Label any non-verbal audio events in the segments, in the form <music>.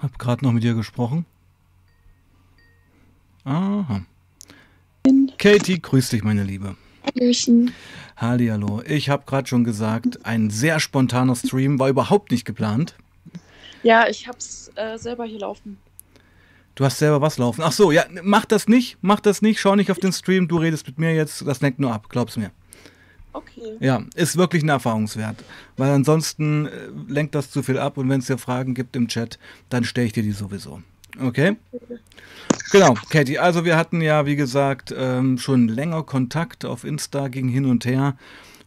Hab gerade noch mit dir gesprochen. Aha. Katie, grüß dich, meine Liebe. Hallöchen. Hallihallo. Ich habe gerade schon gesagt, ein sehr spontaner Stream war überhaupt nicht geplant. Ja, ich hab's äh, selber hier laufen. Du hast selber was laufen. Ach so, ja, mach das nicht, mach das nicht, schau nicht auf den Stream, du redest mit mir jetzt, das lenkt nur ab, glaub's mir. Okay. Ja, ist wirklich ein Erfahrungswert, weil ansonsten äh, lenkt das zu viel ab und wenn es dir Fragen gibt im Chat, dann stelle ich dir die sowieso. Okay? Genau, Katie, also wir hatten ja, wie gesagt, ähm, schon länger Kontakt auf Insta, ging hin und her.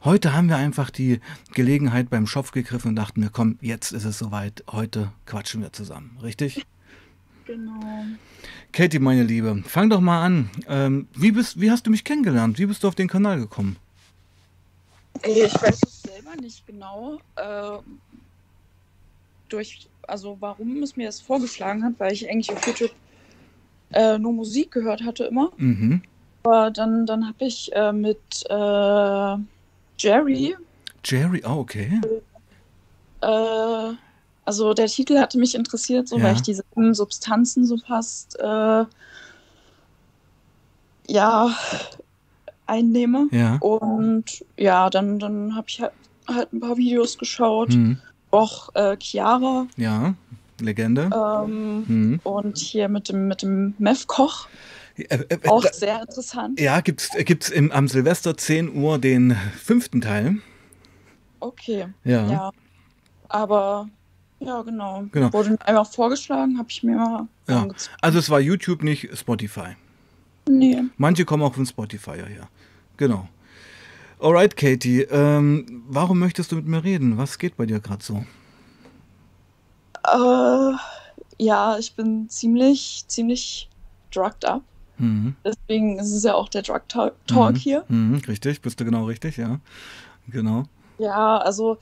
Heute haben wir einfach die Gelegenheit beim Schopf gegriffen und dachten wir, komm, jetzt ist es soweit, heute quatschen wir zusammen, richtig? Genau. Katie, meine Liebe, fang doch mal an. Ähm, wie, bist, wie hast du mich kennengelernt? Wie bist du auf den Kanal gekommen? Ich weiß es selber nicht genau. Äh, durch, also warum es mir das vorgeschlagen hat, weil ich eigentlich auf YouTube äh, nur Musik gehört hatte immer. Mhm. Aber dann, dann habe ich äh, mit äh, Jerry, Jerry, oh, okay. äh, also der Titel hatte mich interessiert, so Ja. weil ich diese Substanzen so fast äh, ja einnehme. Ja. Und ja, dann, dann habe ich halt, halt ein paar Videos geschaut. Mhm. Auch äh, Chiara Ja, Legende. ähm, Mhm. und hier mit dem, mit dem Mev-Koch. Äh, äh, Auch da- sehr interessant. ja, gibt's, äh, gibt's im, am Silvester 10 Uhr den fünften Teil. Okay, Ja. ja. Aber ja, genau. Genau. Wurde mir einfach vorgeschlagen, habe ich mir mal Ja. Also es war YouTube, nicht Spotify. Nee. Manche kommen auch von Spotify ja her. Genau. Alright, Katie, ähm, warum möchtest du mit mir reden? Was geht bei dir gerade so? Äh, ja, ich bin ziemlich, ziemlich drugged up. Mhm. Deswegen ist es ja auch der Drug Talk, Talk Mhm. hier. Mhm, richtig, bist du genau richtig, ja. Genau. Ja, also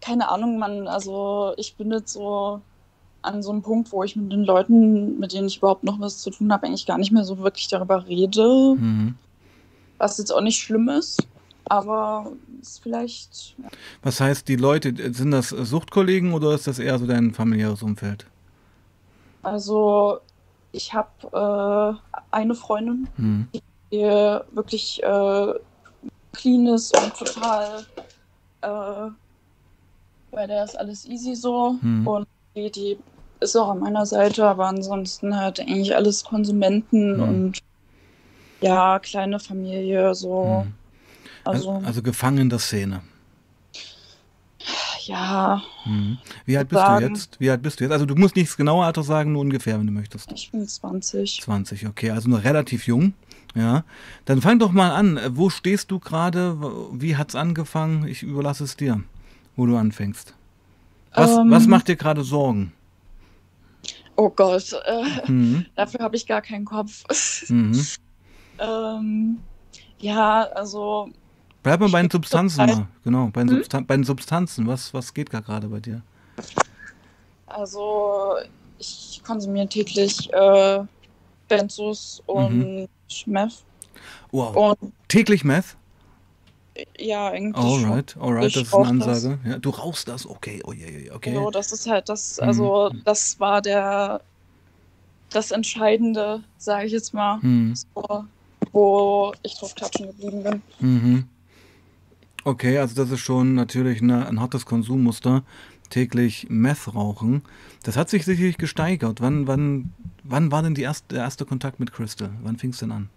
keine Ahnung, man, also ich bin jetzt so an so einem Punkt, wo ich mit den Leuten, mit denen ich überhaupt noch was zu tun habe, eigentlich gar nicht mehr so wirklich darüber rede, Mhm. was jetzt auch nicht schlimm ist, aber ist vielleicht, ja. Was heißt, die Leute, sind das Suchtkollegen oder ist das eher so dein familiäres Umfeld? also ich habe äh, eine Freundin, Mhm. die wirklich äh, clean ist und total, äh, bei der ist alles easy so Mhm. und die, die ist auch an meiner Seite, aber ansonsten halt eigentlich alles Konsumenten Mhm. und ja, kleine Familie so. Mhm. Also, Also, also gefangen in der Szene. ja, Mhm. Wie alt bist du sagen. jetzt? Wie alt bist du jetzt? Also du musst nicht das genaue Alter sagen, nur ungefähr, wenn du möchtest. ich bin 20. 20, okay, also noch relativ jung. Ja, dann fang doch mal an. Wo stehst du gerade? Wie hat's angefangen? Ich überlasse es dir, wo du anfängst. Was, Ähm. was macht dir gerade Sorgen? Oh Gott, äh, Mhm. dafür habe ich gar keinen Kopf. Mhm. <laughs> ähm, ja, also Bleib mal bei den Substanzen mal. Genau, bei den, Hm? Bei den Substanzen. Was, was geht da gerade bei dir? Also, ich konsumiere täglich äh, Benzos und Meth. Wow. Und Täglich Meth? Ja, schon. Alright, alright, das ist eine. Ansage. Ja, du rauchst das? Okay, oh je, je, okay. So, das ist halt das, Mhm. also das war der das Entscheidende, sage ich jetzt mal, Hm. so, wo ich drauf klatschen geblieben bin. Mhm. Okay, also das ist schon natürlich eine, ein hartes Konsummuster. Täglich Meth rauchen. Das hat sich sicherlich gesteigert. Wann, wann, wann war denn die erste, der erste Kontakt mit Crystal? Wann fing es denn an?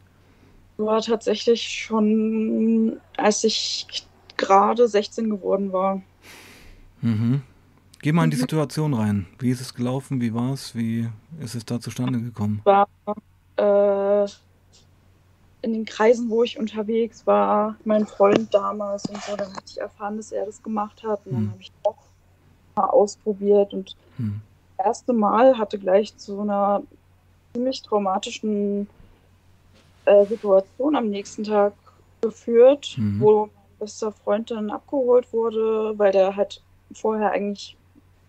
War tatsächlich schon, als ich gerade 16 geworden war. Mhm. Geh mal in die Mhm. Situation rein. Wie ist es gelaufen? Wie war es? Wie ist es da zustande gekommen? War äh, in den Kreisen, wo ich unterwegs war, mein Freund damals und so, dann hatte ich erfahren, dass er das gemacht hat. Und dann Hm. habe ich auch mal ausprobiert und Hm. das erste Mal hatte gleich zu so einer ziemlich traumatischen äh, Situation am nächsten Tag geführt, Mhm. wo mein bester Freund dann abgeholt wurde, weil der halt vorher eigentlich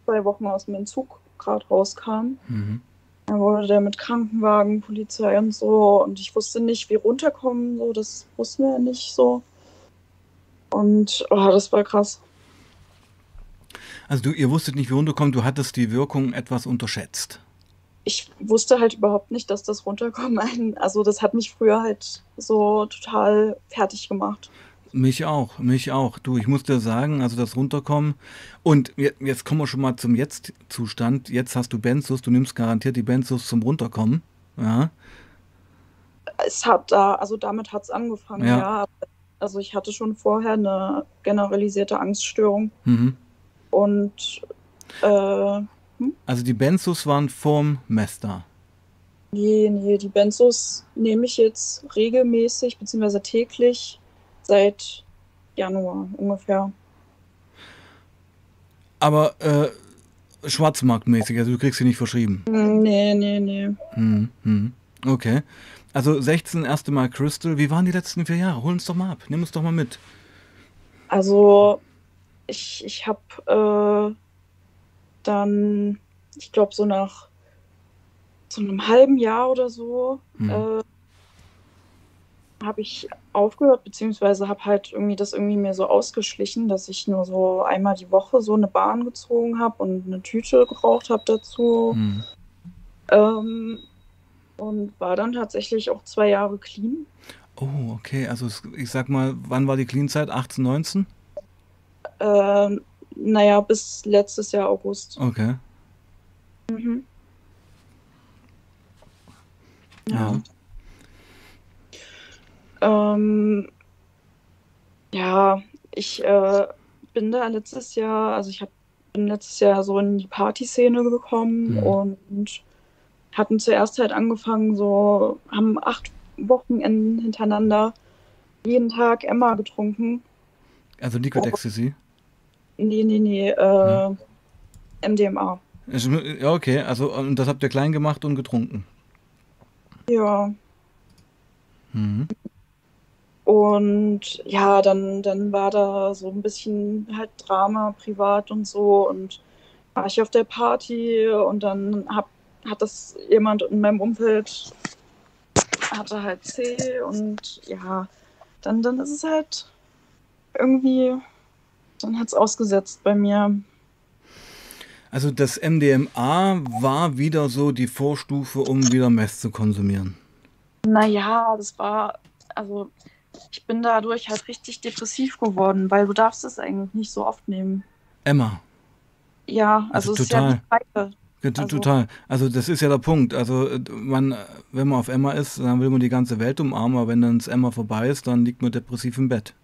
zwei Wochen aus dem Entzug gerade rauskam. Mhm. Dann wurde der mit Krankenwagen, Polizei und so und ich wusste nicht, wie runterkommen, so, das wussten wir nicht so. Und oh, das war krass. Also du, ihr wusstet nicht, wie runterkommt, du hattest die Wirkung etwas unterschätzt. Ich wusste halt überhaupt nicht, dass das Runterkommen ein, <laughs> also das hat mich früher halt so total fertig gemacht. Mich auch, mich auch. Du, ich muss dir sagen, also das Runterkommen. Und jetzt kommen wir schon mal zum Jetzt-Zustand. Jetzt hast du Benzos, du nimmst garantiert die Benzos zum Runterkommen. Ja. Es hat da, also damit hat es angefangen, ja. ja. Also ich hatte schon vorher eine generalisierte Angststörung. Mhm. Und äh, hm? Also die Benzos waren vorm Mester. Nee, nee, die Benzos nehme ich jetzt regelmäßig bzw. täglich seit Januar ungefähr. Aber äh, schwarzmarktmäßig, also du kriegst sie nicht verschrieben. Hm, nee, nee, nee. Hm, hm. Okay. Also 16 erste Mal Crystal. Wie waren die letzten vier Jahre? Hol uns doch mal ab. Nimm uns doch mal mit. Also ich, ich habe äh, dann, ich glaube, so nach so einem halben Jahr oder so hm. äh, habe ich aufgehört, beziehungsweise habe halt irgendwie das irgendwie mir so ausgeschlichen, dass ich nur so einmal die Woche so eine Bahn gezogen habe und eine Tüte geraucht habe dazu. Hm. Ähm, und war dann tatsächlich auch zwei Jahre clean. Oh, okay. Also ich sag mal, wann war die Clean-Zeit? 18, 19? Ähm, naja, bis letztes Jahr August. Okay. Mhm. Ja. Ja, ähm, ja ich äh, bin da letztes Jahr, also ich hab, bin letztes Jahr so in die Partyszene gekommen mhm. und hatten zuerst halt angefangen, so, haben acht Wochenenden hintereinander jeden Tag Emma getrunken. Also Liquid oh. Ecstasy? Nee, nee, nee, äh, hm. MDMA. Ja, okay, also und das habt ihr klein gemacht und getrunken. Ja. Mhm. Und ja, dann, dann war da so ein bisschen halt Drama privat und so und war ich auf der Party und dann hab, hat das jemand in meinem Umfeld hatte halt C und ja, dann, dann ist es halt irgendwie dann hat es ausgesetzt bei mir. Also das MDMA war wieder so die Vorstufe, um wieder Mess zu konsumieren. Naja, das war, also ich bin dadurch halt richtig depressiv geworden, weil du darfst es eigentlich nicht so oft nehmen. Emma. Ja, also, also total. ist ja Also, total. Also das ist ja der Punkt. Also man, wenn man auf Emma ist, dann will man die ganze Welt umarmen, aber wenn dann das Emma vorbei ist, dann liegt man depressiv im Bett.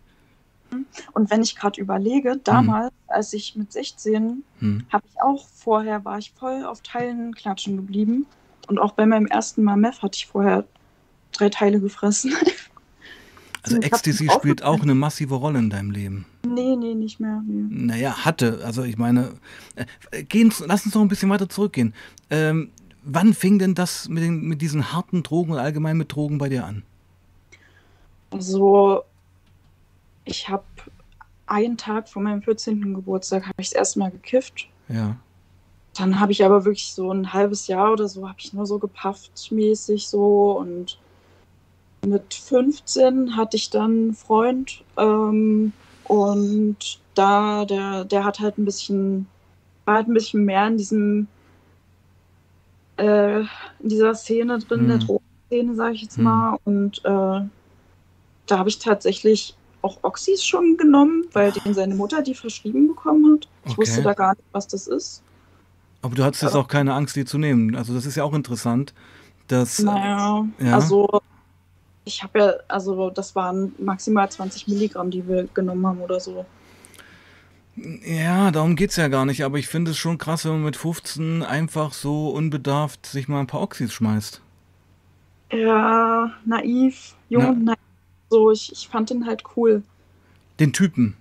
Und wenn ich gerade überlege, damals, hm. als ich mit 16, hm. habe ich auch vorher, war ich voll auf Teilen klatschen geblieben. Und auch bei meinem ersten Mal Meth hatte ich vorher drei Teile gefressen. <laughs> Also Ecstasy spielt auch eine massive Rolle in deinem Leben. Nee, nee, nicht mehr. Nee. Naja, hatte. Also ich meine, äh, gehen, lass uns noch ein bisschen weiter zurückgehen. Ähm, wann fing denn das mit, den, mit diesen harten Drogen und allgemein mit Drogen bei dir an? Also ich habe einen Tag vor meinem 14. Geburtstag habe ich das erste Mal gekifft. Ja. Dann habe ich aber wirklich so ein halbes Jahr oder so, habe ich nur so gepafft mäßig so und mit 15 hatte ich dann einen Freund ähm, und da, der, der hat halt ein bisschen, war halt ein bisschen mehr in diesem, äh, in dieser Szene drin, mhm. der Drogenszene, sage ich jetzt mhm. mal. Und äh, da habe ich tatsächlich auch Oxys schon genommen, weil den seine Mutter die verschrieben bekommen hat. Ich okay. wusste da gar nicht, was das ist. Aber du hattest jetzt auch keine Angst, die zu nehmen. Also das ist ja auch interessant, dass. Naja, ja. also ich habe ja, also das waren maximal 20 Milligramm, die wir genommen haben oder so. Ja, darum geht es ja gar nicht, aber ich finde es schon krass, wenn man mit 15 einfach so unbedarft sich mal ein paar Oxys schmeißt. Ja, naiv, jung, Na, naiv so, ich, ich fand den halt cool. Den Typen.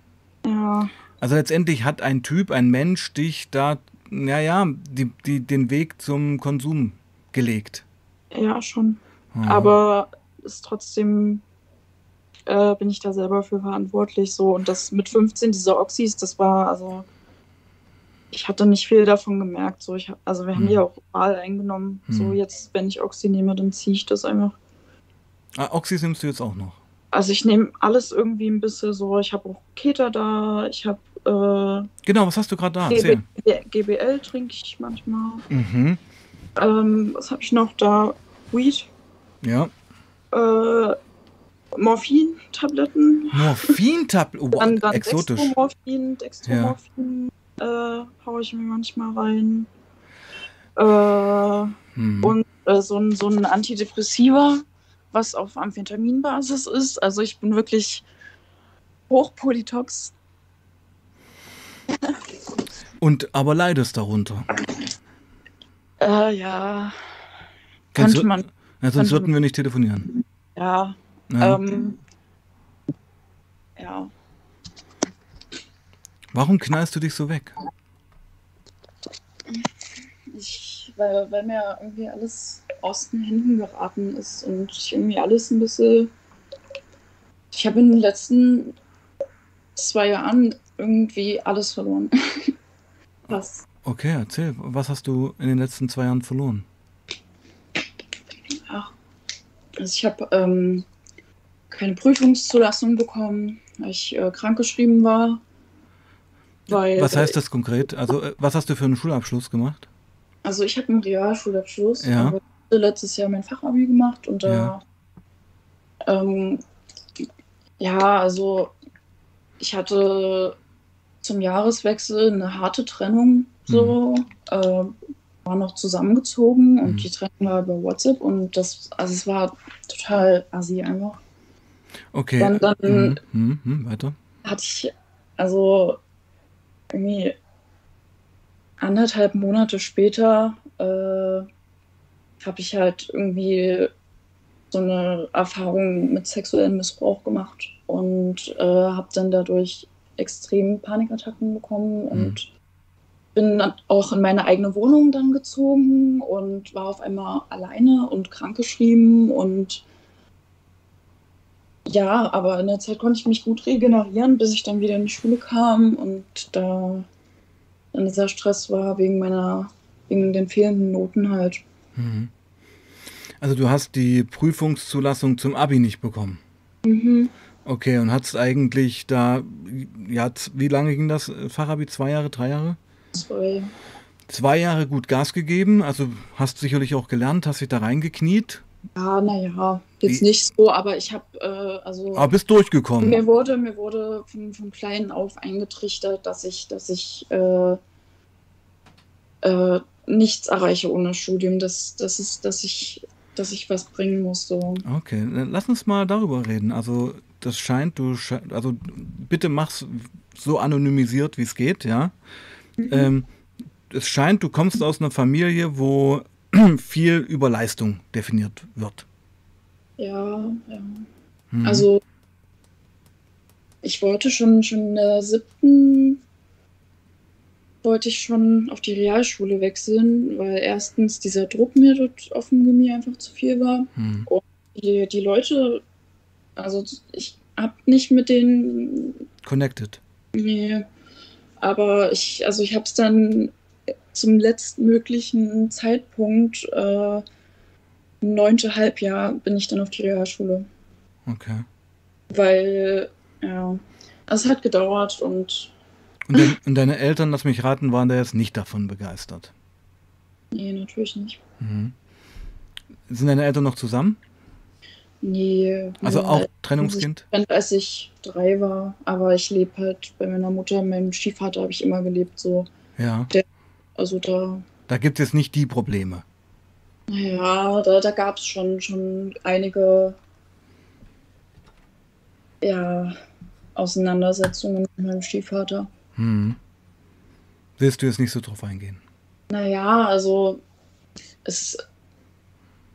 Ja. Also letztendlich hat ein Typ, ein Mensch dich da, naja, die, die, den Weg zum Konsum gelegt. Ja, schon. Oh. Aber ist trotzdem äh, bin ich da selber für verantwortlich. So und das mit 15 diese Oxys, das war also ich hatte nicht viel davon gemerkt. So ich also wir haben hm. die auch mal eingenommen. Hm. So jetzt wenn ich Oxy nehme, dann ziehe ich das einfach. Ah, Oxys nimmst du jetzt auch noch? Also ich nehme alles irgendwie ein bisschen so. Ich habe auch Keter da, ich habe. Äh, genau, was hast du gerade da? GB, GBL trinke ich manchmal. Mhm. Ähm, was habe ich noch da? Weed. Ja. Äh, Morphin-Tabletten. Morphin-Tabletten? Oh, <laughs> dann, dann exotisch. Dextromorphin, Dextromorphin ja. äh, haue ich mir manchmal rein. Äh, hm. Und äh, so, ein, so ein Antidepressiva, was auf Amphetaminbasis ist. Also ich bin wirklich hochpolytox. Und aber leidest darunter. Äh, ja. Könnte sonst, man. Ja, sonst würden wir nicht telefonieren. Ja. ja. Ähm, ja. Warum knallst du dich so weg? Ich, weil, weil mir irgendwie alles aus den Händen geraten ist und ich irgendwie alles ein bisschen. Ich habe in den letzten zwei Jahren irgendwie alles verloren. <laughs> Was? Okay, erzähl. Was hast du in den letzten zwei Jahren verloren? Ach, also ich habe ähm, keine Prüfungszulassung bekommen, weil ich äh, krankgeschrieben war. Weil, was heißt das konkret? Also, äh, was hast du für einen Schulabschluss gemacht? Also, ich habe einen Realschulabschluss. Ja. Aber letztes Jahr mein Fachabi gemacht und da. Ja. Ähm, ja, also, ich hatte zum Jahreswechsel eine harte Trennung so. Mhm. Äh, war noch zusammengezogen und mhm. die Trennung war über WhatsApp und das, also es war total assi einfach. Okay. Dann, dann mhm. Mhm. mhm. weiter. hatte ich, also irgendwie anderthalb Monate später äh, habe ich halt irgendwie so eine Erfahrung mit sexuellem Missbrauch gemacht und äh, habe dann dadurch extrem Panikattacken bekommen und mhm. bin auch in meine eigene Wohnung dann gezogen und war auf einmal alleine und krankgeschrieben und ja, aber in der Zeit konnte ich mich gut regenerieren, bis ich dann wieder in die Schule kam und da dann dieser Stress war wegen meiner, wegen den fehlenden Noten halt. Mhm. Also du hast die Prüfungszulassung zum Abi nicht bekommen. Mhm. Okay, und hast eigentlich da, ja, wie lange ging das Fachabi? Zwei Jahre, drei Jahre? Zwei. Zwei Jahre gut Gas gegeben, also hast sicherlich auch gelernt, hast dich da reingekniet. Ja, naja, jetzt wie? nicht so, aber ich habe, äh, also. Aber bist durchgekommen. Mir wurde, mir wurde von, von klein auf eingetrichtert, dass ich, dass ich äh, äh, nichts erreiche ohne Studium, dass, dass, ist, dass ich dass ich was bringen muss. So. Okay, lass uns mal darüber reden. Also das scheint, du sche also bitte mach's so anonymisiert, wie es geht, ja. Mhm. Ähm, es scheint, du kommst aus einer Familie, wo <clears throat> viel über Leistung definiert wird. Ja, ja. Mhm. Also ich wollte schon, schon in der siebten wollte ich schon auf die Realschule wechseln, weil erstens dieser Druck mir dort auf dem Gimmi einfach zu viel war. Mhm. Und die, die Leute also ich habe nicht mit denen connected. Nee. Aber ich, also ich habe es dann zum letztmöglichen Zeitpunkt, äh, neunte Halbjahr, bin ich dann auf die Realschule. Okay. Weil, ja, also es hat gedauert und. Und, de und deine Eltern, lass mich raten, waren da jetzt nicht davon begeistert? Nee, natürlich nicht. Mhm. Sind deine Eltern noch zusammen? Nee. Also auch Trennungskind? Ich, als ich drei war, aber ich lebe halt bei meiner Mutter, meinem Stiefvater habe ich immer gelebt, so. Ja. Der, also da. Da gibt es jetzt nicht die Probleme. Ja, da, da gab es schon, schon einige ja, Auseinandersetzungen mit meinem Stiefvater. Hm. Willst du jetzt nicht so drauf eingehen? Naja, also es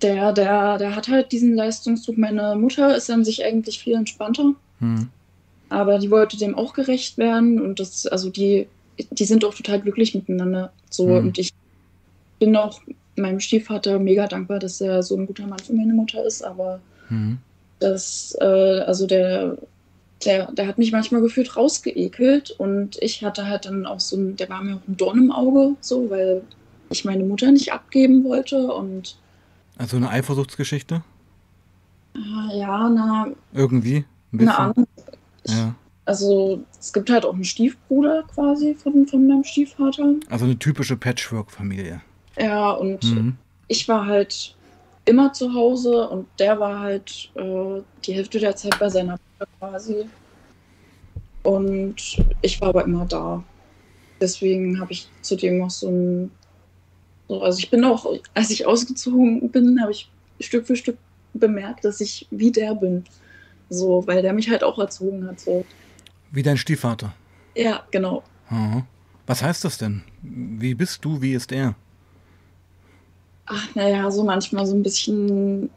der, der, der hat halt diesen Leistungsdruck. Meine Mutter ist an sich eigentlich viel entspannter. Hm. Aber die wollte dem auch gerecht werden und das, also die, die sind auch total glücklich miteinander. So, hm. und ich bin auch meinem Stiefvater mega dankbar, dass er so ein guter Mann für meine Mutter ist, aber hm. das, äh, also der, der, der hat mich manchmal gefühlt rausgeekelt und ich hatte halt dann auch so ein, der war mir auch ein Dorn im Auge, so, weil ich meine Mutter nicht abgeben wollte und also eine Eifersuchtsgeschichte? Äh, ja, na. Irgendwie? Ein bisschen? Eine Ahnung. Ja. Also es gibt halt auch einen Stiefbruder quasi von, von meinem Stiefvater. Also eine typische Patchwork-Familie. Ja, und mhm. ich war halt immer zu Hause und der war halt äh, die Hälfte der Zeit bei seiner quasi. Und ich war aber immer da. Deswegen habe ich zudem noch so ein. So, also ich bin auch, als ich ausgezogen bin, habe ich Stück für Stück bemerkt, dass ich wie der bin. So, weil der mich halt auch erzogen hat. So. Wie dein Stiefvater? Ja, genau. Aha. Was heißt das denn? Wie bist du, wie ist er? Ach, naja, so manchmal so ein bisschen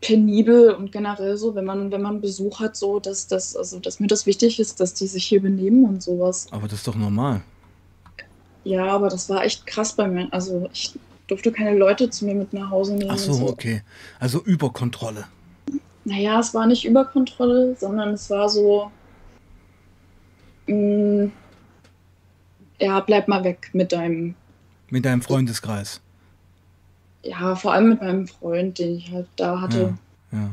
penibel und generell so, wenn man, wenn man Besuch hat, so, dass, dass, also, dass mir das wichtig ist, dass die sich hier benehmen und sowas. Aber das ist doch normal. Ja, aber das war echt krass bei mir. Also ich durfte keine Leute zu mir mit nach Hause nehmen. Ach so, so. okay. Also Überkontrolle. Naja, es war nicht Überkontrolle, sondern es war so, mh, mm, ja, bleib mal weg mit deinem. Mit deinem Freundeskreis ja, vor allem mit meinem Freund, den ich halt da hatte. Ja, ja.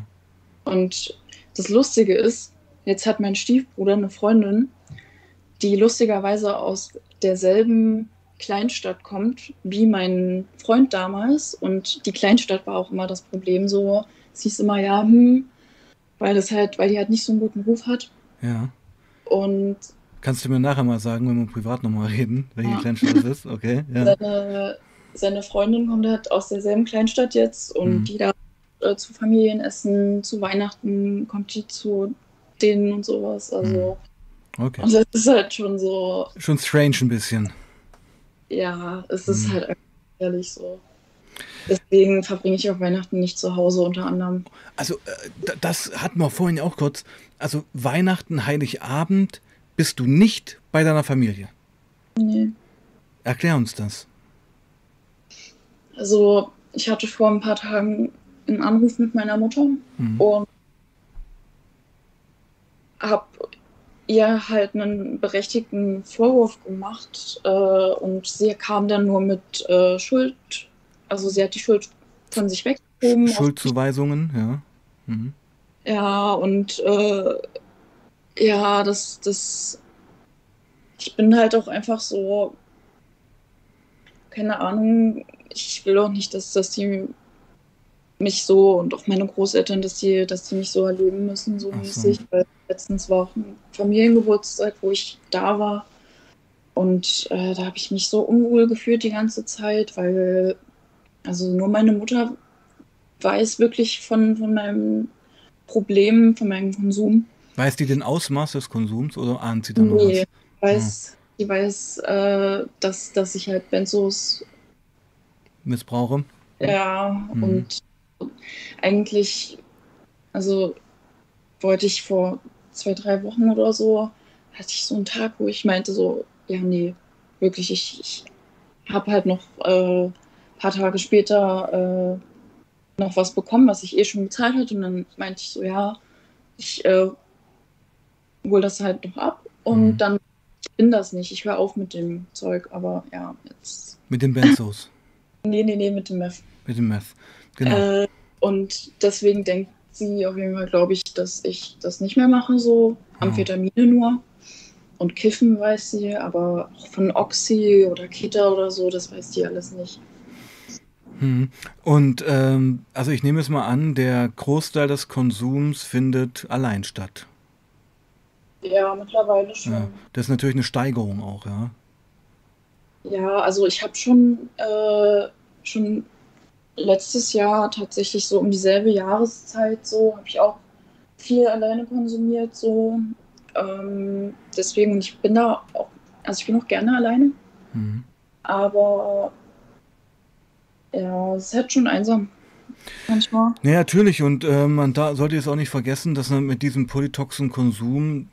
Und das Lustige ist, jetzt hat mein Stiefbruder eine Freundin, die lustigerweise aus derselben Kleinstadt kommt wie mein Freund damals. Und die Kleinstadt war auch immer das Problem. So, es hieß immer, ja, hm, weil das halt, weil die halt nicht so einen guten Ruf hat. Ja. Und Kannst du mir nachher mal sagen, wenn wir privat nochmal reden, welche ja. Kleinstadt das ist? <laughs> Okay. Ja. Seine, seine Freundin kommt halt aus derselben Kleinstadt jetzt und mhm. die da äh, zu Familienessen, zu Weihnachten kommt die zu denen und sowas. Also. Mhm. Okay. Und das ist halt schon so. Schon strange ein bisschen. Ja, es ist mhm. halt ehrlich so. Deswegen verbringe ich auch Weihnachten nicht zu Hause unter anderem. Also, äh, das hatten wir vorhin auch kurz. Also, Weihnachten, Heiligabend bist du nicht bei deiner Familie. Nee. Erklär uns das. Also ich hatte vor ein paar Tagen einen Anruf mit meiner Mutter mhm. und habe ihr halt einen berechtigten Vorwurf gemacht äh, und sie kam dann nur mit äh, Schuld, also sie hat die Schuld von sich weggeschoben. Schuldzuweisungen, ja. Mhm. Ja, und äh, ja, das, das, ich bin halt auch einfach so, keine Ahnung, ich will auch nicht, dass, dass die mich so und auch meine Großeltern, dass die, dass die mich so erleben müssen, so mäßig. So. Weil letztens war auch ein Familiengeburtstag, wo ich da war. Und äh, da habe ich mich so unwohl gefühlt die ganze Zeit, weil also nur meine Mutter weiß wirklich von, von meinem Problem, von meinem Konsum. Weiß die den Ausmaß des Konsums oder ahnt sie dann nee, noch was? Nee, weiß, ja. die weiß, äh, dass, dass ich halt Benzos missbrauche. Ja, mhm. und eigentlich, also wollte ich vor zwei, drei Wochen oder so, hatte ich so einen Tag, wo ich meinte so, ja, nee, wirklich, ich, ich habe halt noch äh, ein paar Tage später äh, noch was bekommen, was ich eh schon bezahlt hatte. Und dann meinte ich so, ja, ich äh, hole das halt noch ab und mhm. dann, bin das nicht, ich höre auf mit dem Zeug, aber ja, jetzt. Mit den Benzos. Nee, nee, nee, mit dem Meth. Mit dem Meth, genau. Äh, und deswegen denkt sie auf jeden Fall, glaube ich, dass ich das nicht mehr mache, so Amphetamine oh. nur. Und Kiffen weiß sie, aber auch von Oxy oder Kita oder so, das weiß die alles nicht. Hm. Und ähm, also ich nehme es mal an, der Großteil des Konsums findet allein statt. Ja, mittlerweile schon. Ja. Das ist natürlich eine Steigerung auch, ja. Ja, also ich habe schon, äh, schon letztes Jahr tatsächlich so um dieselbe Jahreszeit so, habe ich auch viel alleine konsumiert so. Ähm, deswegen, ich bin da auch, also ich bin auch gerne alleine. Mhm. Aber ja, es ist halt schon einsam. Manchmal. Ja, natürlich. Und äh, man da sollte jetzt auch nicht vergessen, dass man mit diesem polytoxen Konsum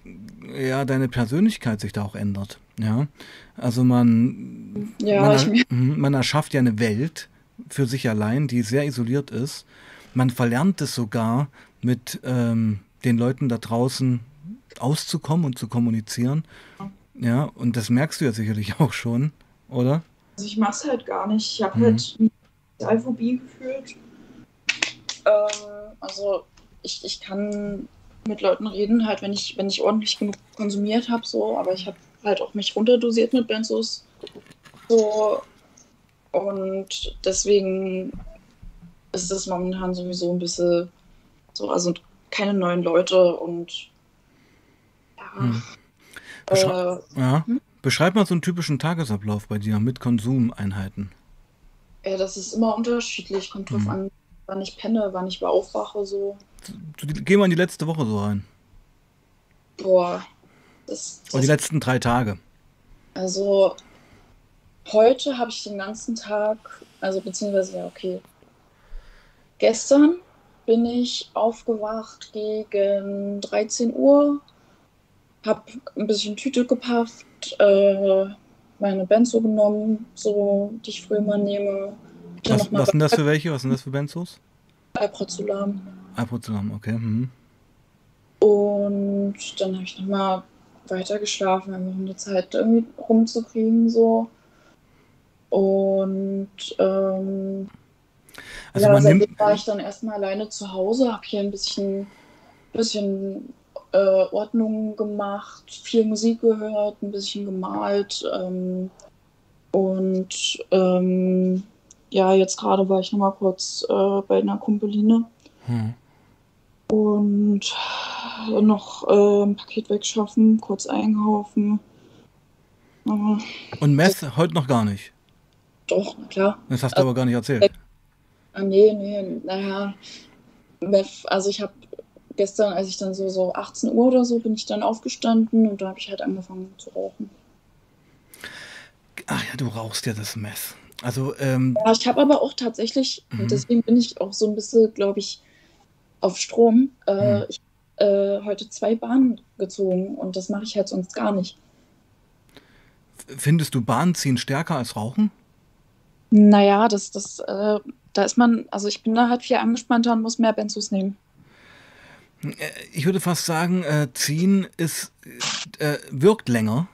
ja deine Persönlichkeit sich da auch ändert. Ja, also man, ja, man, mhm, man erschafft ja eine Welt für sich allein, die sehr isoliert ist. Man verlernt es sogar, mit ähm, den Leuten da draußen auszukommen und zu kommunizieren. Ja, und das merkst du ja sicherlich <laughs> auch schon, oder? Also ich mach's halt gar nicht. Ich habe mhm. halt Sozialphobie gefühlt. Äh, Also ich, ich kann mit Leuten reden, halt, wenn ich, wenn ich ordentlich genug konsumiert habe, so, aber ich habe halt auch mich runterdosiert mit Benzos. So. Und deswegen ist es momentan sowieso ein bisschen so, also keine neuen Leute und ja. Hm. Beschrei äh, ja. Hm? Beschreib mal so einen typischen Tagesablauf bei dir mit Konsumeinheiten. Ja, das ist immer unterschiedlich. Kommt drauf hm. an, wann ich penne, wann ich aufwache, so. Geh mal in die letzte Woche so rein. Boah. Das, das Oder die letzten drei Tage. Also, heute habe ich den ganzen Tag, also beziehungsweise, ja, okay. Gestern bin ich aufgewacht gegen 13 Uhr, habe ein bisschen Tüte gepafft, äh, meine Benzo genommen, so die ich früher mal nehme. Was, was sind das für welche? Was sind das für Benzos? Alprazolam. Alprazolam, okay. Mhm. Und dann habe ich nochmal weiter geschlafen, einfach um die Zeit irgendwie rumzukriegen, so. Und ähm, also ja, seitdem nimmt... war ich dann erstmal alleine zu Hause, habe hier ein bisschen, bisschen äh, Ordnung gemacht, viel Musik gehört, ein bisschen gemalt. Ähm, und ähm, ja, jetzt gerade war ich nochmal kurz äh, bei einer Kumpeline. Hm. Und noch äh, ein Paket wegschaffen, kurz einkaufen. Aber und Mess heute noch gar nicht? Doch, klar. Das hast du also, aber gar nicht erzählt. Ah, nee, nee, naja. Also ich habe gestern, als ich dann so, so 18 Uhr oder so, bin ich dann aufgestanden und da habe ich halt angefangen zu rauchen. Ach ja, du rauchst ja das Mess. Also, ähm, ja, ich habe aber auch tatsächlich, mhm. und deswegen bin ich auch so ein bisschen, glaube ich, auf Strom, äh, mhm. ich äh, heute zwei Bahnen gezogen und das mache ich halt sonst gar nicht. Findest du Bahn ziehen stärker als Rauchen? Naja, das, das, äh, da ist man, also ich bin da halt viel angespannter und muss mehr Benzos nehmen. Äh, ich würde fast sagen, äh, ziehen ist, äh, wirkt länger.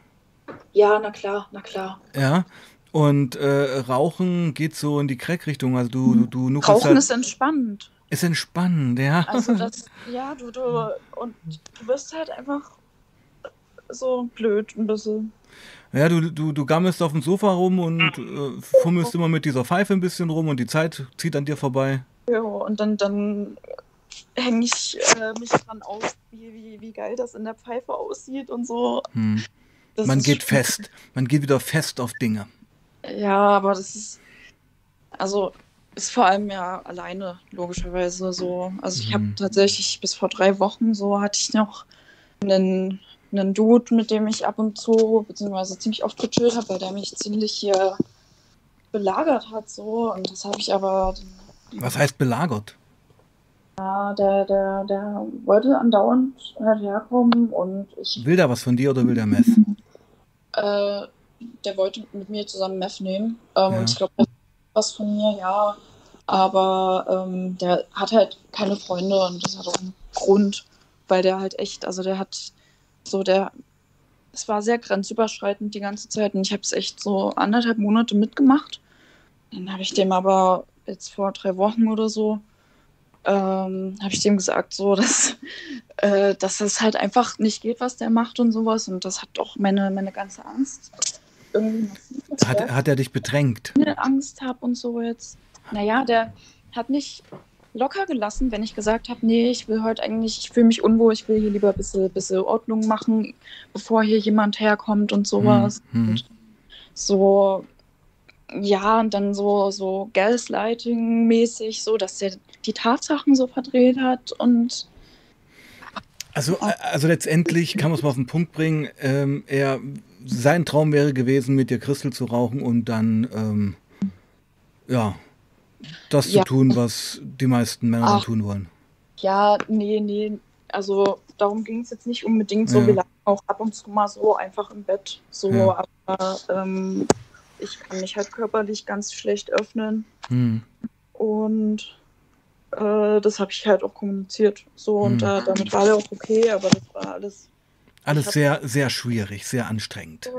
Ja, na klar, na klar. Ja. Und äh, Rauchen geht so in die Crack-Richtung. Also du, du, du Rauchen halt, ist entspannend. Ist entspannend, ja. Also das, <laughs> ja, du, du, und du wirst halt einfach so blöd ein bisschen. Ja, du, du, du gammelst auf dem Sofa rum und äh, fummelst immer mit dieser Pfeife ein bisschen rum und die Zeit zieht an dir vorbei. Ja, und dann, dann hänge ich äh, mich dran auf, wie, wie, wie geil das in der Pfeife aussieht und so. Hm. Man geht fest. Man geht wieder fest auf Dinge. Ja, aber das ist. Also, ist vor allem ja alleine, logischerweise so. Also, ich habe hm. tatsächlich bis vor drei Wochen so hatte ich noch einen einen Dude, mit dem ich ab und zu, beziehungsweise ziemlich oft gechillt habe, weil der mich ziemlich hier belagert hat, so. Und das habe ich aber. Was heißt belagert? Ja, der, der, der wollte andauernd halt herkommen und ich. Will der was von dir oder will der Meth? äh, der wollte mit mir zusammen Meth nehmen. Ähm, ja. Und ich glaube, was von mir, ja. Aber ähm, der hat halt keine Freunde und das hat auch einen Grund, weil der halt echt, also der hat so der, es war sehr grenzüberschreitend die ganze Zeit und ich habe es echt so anderthalb Monate mitgemacht. Dann habe ich dem aber jetzt vor drei Wochen oder so, ähm, habe ich dem gesagt, so, dass, <laughs> äh, dass es halt einfach nicht geht, was der macht und sowas. Und das hat doch meine, meine ganze Angst irgendwie hat, hat er dich bedrängt? Angst habe und so jetzt. Naja, der hat mich locker gelassen, wenn ich gesagt habe, nee, ich will heute eigentlich, ich fühle mich unwohl, ich will hier lieber ein bisschen, bisschen Ordnung machen, bevor hier jemand herkommt und sowas. Mhm. Und so, ja, und dann so, so Gaslighting-mäßig, so, dass er die Tatsachen so verdreht hat und also, also letztendlich kann man es mal auf den Punkt bringen. Ähm, er, sein Traum wäre gewesen, mit dir Christel zu rauchen und dann ähm, ja, das ja. zu tun, was die meisten Männer Ach, tun wollen. Ja, nee, nee. Also darum ging es jetzt nicht unbedingt so. Ja. Wir lagen auch ab und zu mal so einfach im Bett. So, ja. aber ähm, ich kann mich halt körperlich ganz schlecht öffnen. Hm. Und äh, das habe ich halt auch kommuniziert. So, hm. und äh, damit war er auch okay, aber das war alles. Alles sehr, sehr schwierig, sehr anstrengend.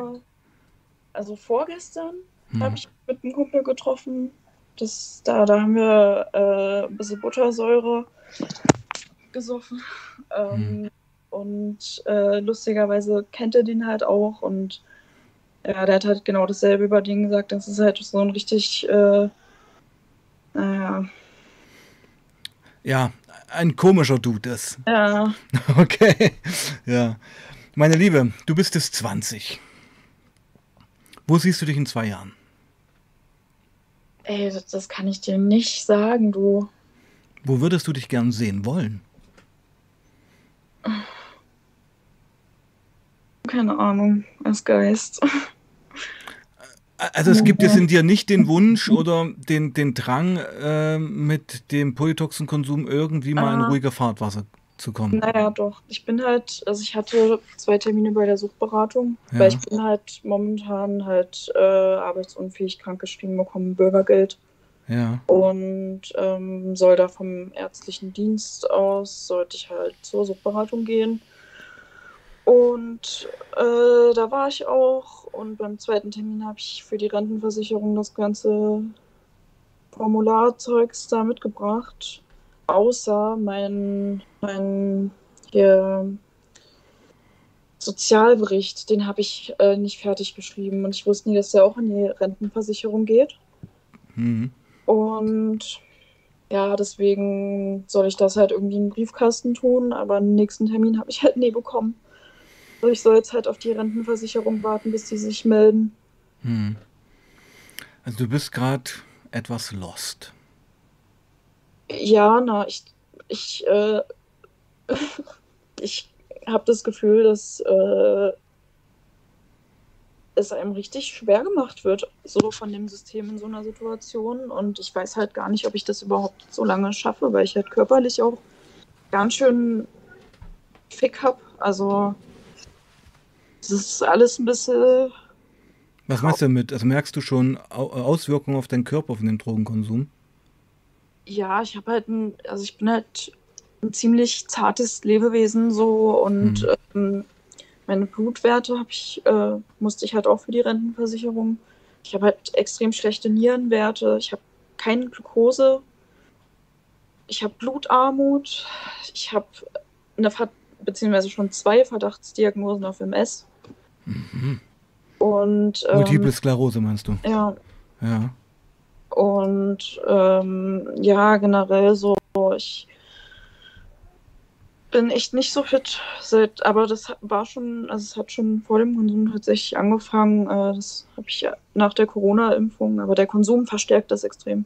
Also vorgestern hm. habe ich mit einem Kumpel getroffen, das, da, da haben wir äh, ein bisschen Buttersäure gesoffen. Ähm, mhm. Und äh, lustigerweise kennt er den halt auch und ja, der hat halt genau dasselbe über den gesagt. Das ist halt so ein richtig, äh, naja. Ja, ein komischer Dude ist. Ja. <laughs> Okay. Ja. Meine Liebe, du bist jetzt 20. Wo siehst du dich in zwei Jahren? Ey, das, das kann ich dir nicht sagen, du. Wo würdest du dich gern sehen wollen? Keine Ahnung, als Geist. Also es gibt jetzt in dir nicht den Wunsch oder den, den Drang, äh, mit dem Polytoxenkonsum irgendwie mal in ah. ruhige Fahrtwasser zu kommen. Naja, doch. Ich bin halt, also ich hatte zwei Termine bei der Suchtberatung, ja. weil ich bin halt momentan halt äh, arbeitsunfähig krankgeschrieben bekommen, Bürgergeld. Ja. Und ähm, soll da vom ärztlichen Dienst aus, sollte ich halt zur Suchtberatung gehen. Und äh, da war ich auch. Und beim zweiten Termin habe ich für die Rentenversicherung das ganze Formularzeugs da mitgebracht. Außer mein, mein hier, Sozialbericht, den habe ich äh, nicht fertig geschrieben. Und ich wusste nie, dass der auch in die Rentenversicherung geht. Mhm. Und ja, deswegen soll ich das halt irgendwie in den Briefkasten tun, aber den nächsten Termin habe ich halt nie bekommen. Also ich soll jetzt halt auf die Rentenversicherung warten, bis die sich melden. Hm. Also du bist gerade etwas lost. Ja, na, ich, ich, äh, <laughs> ich habe das Gefühl, dass äh, es einem richtig schwer gemacht wird, so von dem System in so einer Situation. Und ich weiß halt gar nicht, ob ich das überhaupt so lange schaffe, weil ich halt körperlich auch ganz schön Fick habe. Also das ist alles ein bisschen. Was meinst du damit? Also merkst du schon Auswirkungen auf deinen Körper von dem Drogenkonsum? Ja, ich habe halt ein, also ich bin halt ein ziemlich zartes Lebewesen so und hm. ähm, meine Blutwerte habe ich, äh, musste ich halt auch für die Rentenversicherung. Ich habe halt extrem schlechte Nierenwerte, ich habe keine Glucose, ich habe Blutarmut, ich habe eine beziehungsweise schon zwei Verdachtsdiagnosen auf MS. Mhm. Und, ähm, Multiple Sklerose meinst du? Ja. Ja. Und ähm, ja, generell so, ich bin echt nicht so fit seit, aber das war schon, also es hat schon vor dem Konsum tatsächlich angefangen. Äh, das habe ich nach der Corona-Impfung, aber der Konsum verstärkt das extrem.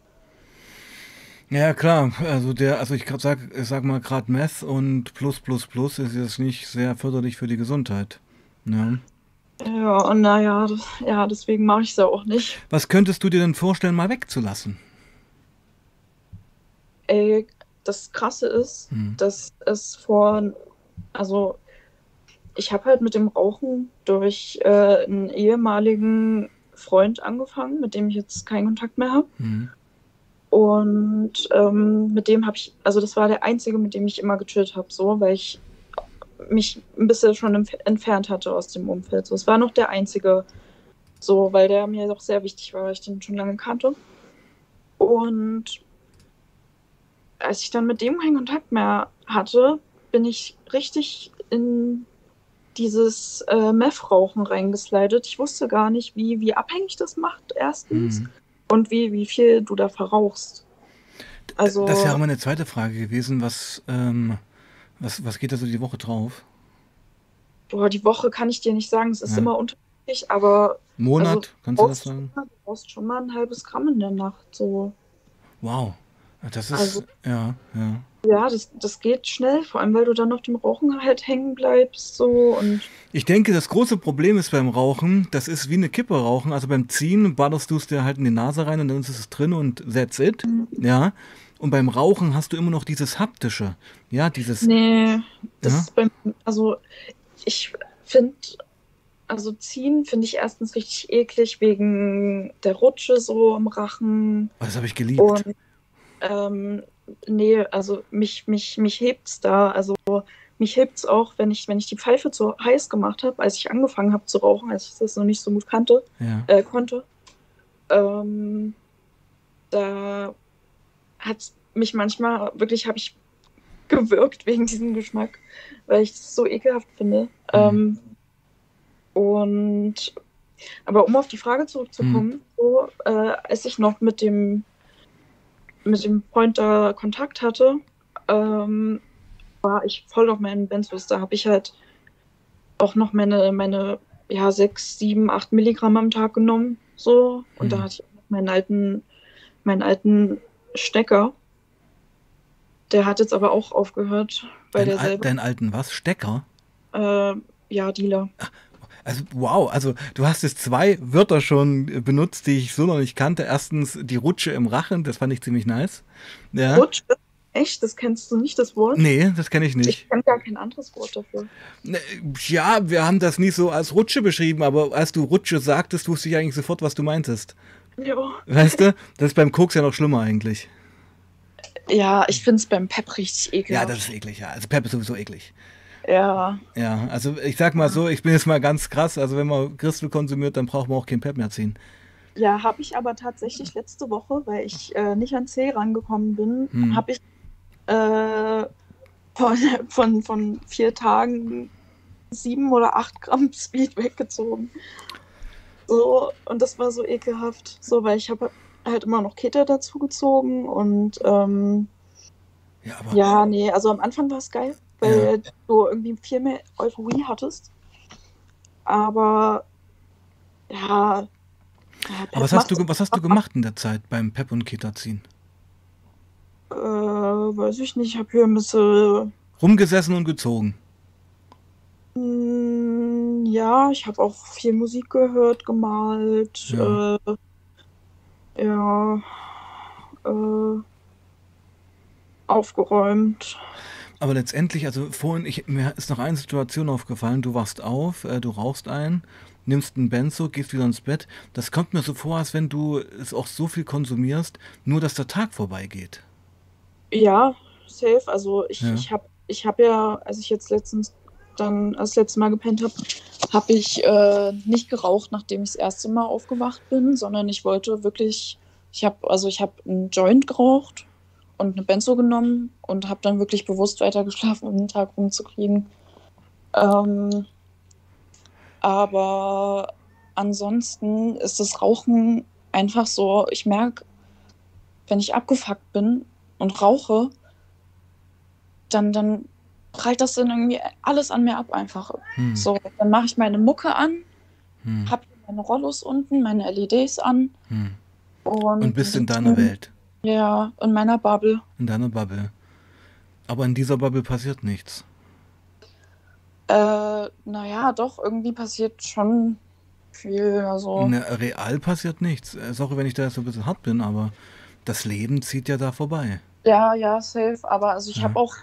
Ja, klar. Also der, also ich sag, ich sag mal gerade Meth und Plus Plus Plus ist jetzt nicht sehr förderlich für die Gesundheit. Ja. Ja, und naja, ja, deswegen mache ich es ja auch nicht. Was könntest du dir denn vorstellen, mal wegzulassen? Ey, das Krasse ist, hm. dass es vor, also ich habe halt mit dem Rauchen durch äh, einen ehemaligen Freund angefangen, mit dem ich jetzt keinen Kontakt mehr habe. Hm. Und ähm, mit dem habe ich, also das war der einzige, mit dem ich immer gechillt habe, so, weil ich mich ein bisschen schon entfernt hatte aus dem Umfeld. So, es war noch der einzige, so, weil der mir doch sehr wichtig war, weil ich den schon lange kannte. Und als ich dann mit dem keinen Kontakt mehr hatte, bin ich richtig in dieses äh, Meth-Rauchen reingeslidet. Ich wusste gar nicht, wie, wie abhängig das macht, erstens, mhm. und wie, wie viel du da verrauchst. Also, das ist ja auch meine zweite Frage gewesen, was ähm, was, was geht da so die Woche drauf? Boah, die Woche kann ich dir nicht sagen, es ist ja. immer unterschiedlich, aber. Monat, also, kannst du das sagen? du brauchst schon mal ein halbes Gramm in der Nacht, so. Wow. Das ist, also, ja, ja. Ja, das, das geht schnell, vor allem weil du dann auf dem Rauchen halt hängen bleibst, so und. Ich denke, das große Problem ist beim Rauchen, das ist wie eine Kippe rauchen. Also beim Ziehen ballerst du es dir halt in die Nase rein und dann ist es drin und that's it. Mhm. Ja. Und beim Rauchen hast du immer noch dieses haptische. Ja, dieses. Nee, das ja? ist beim, also ich finde, also ziehen finde ich erstens richtig eklig wegen der Rutsche so im Rachen. Oh, das habe ich geliebt. Und ähm, nee, also mich, mich, mich hebt's da. Also mich hebt's auch, wenn ich, wenn ich die Pfeife zu heiß gemacht habe, als ich angefangen habe zu rauchen, als ich das noch nicht so gut kannte, ja. äh, konnte. Ähm, da hat mich manchmal wirklich, habe ich gewirkt wegen diesem Geschmack, weil ich es so ekelhaft finde. Mhm. Ähm, und aber um auf die Frage zurückzukommen, mhm. so, äh, als ich noch mit dem mit dem Freund da Kontakt hatte, ähm, war ich voll auf meinen Benzos. Da habe ich halt auch noch meine, meine ja, 6, 7, 8 Milligramm am Tag genommen. So. Und mhm. da hatte ich auch noch meinen alten, meinen alten Stecker. Der hat jetzt aber auch aufgehört. Weil dein, der selber, deinen alten was? Stecker? Äh, ja, Dealer. Also, wow, also du hast jetzt zwei Wörter schon benutzt, die ich so noch nicht kannte. Erstens die Rutsche im Rachen, das fand ich ziemlich nice. Ja. Rutsche? Echt? Das kennst du nicht, das Wort? Nee, das kenne ich nicht. Ich kenne gar kein anderes Wort dafür. Ne, ja, wir haben das nie so als Rutsche beschrieben, aber als du Rutsche sagtest, wusste ich eigentlich sofort, was du meintest. Ja. Weißt du, das ist beim Koks ja noch schlimmer eigentlich. Ja, ich finde es beim Pep richtig eklig. Ja, das ist eklig, ja. Also Pep ist sowieso eklig. Ja. Ja, also ich sag mal so, ich bin jetzt mal ganz krass, also wenn man Christel konsumiert, dann braucht man auch kein Pep mehr ziehen. Ja, habe ich aber tatsächlich letzte Woche, weil ich äh, nicht an C rangekommen bin, hm. habe ich äh, von, von, von vier Tagen sieben oder acht Gramm Speed weggezogen. So, und das war so ekelhaft. So, weil ich habe halt immer noch Kette dazu gezogen und ähm, ja, ja, nee, also am Anfang war es geil, weil ja. du irgendwie viel mehr Euphorie hattest. Aber ja. ja Aber was hast, du, was hast du gemacht in der Zeit beim Pep und Keta ziehen? Äh, weiß ich nicht, ich habe hier ein bisschen. Rumgesessen und gezogen. Ja, ich habe auch viel Musik gehört, gemalt. Ja. Äh, ja. Äh, aufgeräumt. Aber letztendlich, also vorhin, ich, mir ist noch eine Situation aufgefallen, du wachst auf, äh, du rauchst ein, nimmst ein Benzo, gehst wieder ins Bett. Das kommt mir so vor, als wenn du es auch so viel konsumierst, nur dass der Tag vorbeigeht. Ja, safe. Also ich, ja. ich habe ich hab ja, als ich jetzt letztens dann das letzte Mal gepennt habe, habe ich äh, nicht geraucht, nachdem ich das erste Mal aufgewacht bin, sondern ich wollte wirklich, ich habe also ich habe einen Joint geraucht und eine Benzo genommen und habe dann wirklich bewusst weitergeschlafen, um den Tag rumzukriegen. Ähm, aber ansonsten ist das Rauchen einfach so, ich merke, wenn ich abgefuckt bin und rauche, dann, dann prallt das dann irgendwie alles an mir ab einfach. Hm. So, dann mache ich meine Mucke an, hm. habe meine Rollos unten, meine LEDs an. Hm. Und, und bist in deiner Welt. Ja, in meiner Bubble. In deiner Bubble. Aber in dieser Bubble passiert nichts. Äh, naja, doch, irgendwie passiert schon viel. Also. Ne, real passiert nichts. Äh, sorry, wenn ich da so ein bisschen hart bin, aber das Leben zieht ja da vorbei. Ja, ja, safe. Aber also ich ja. habe auch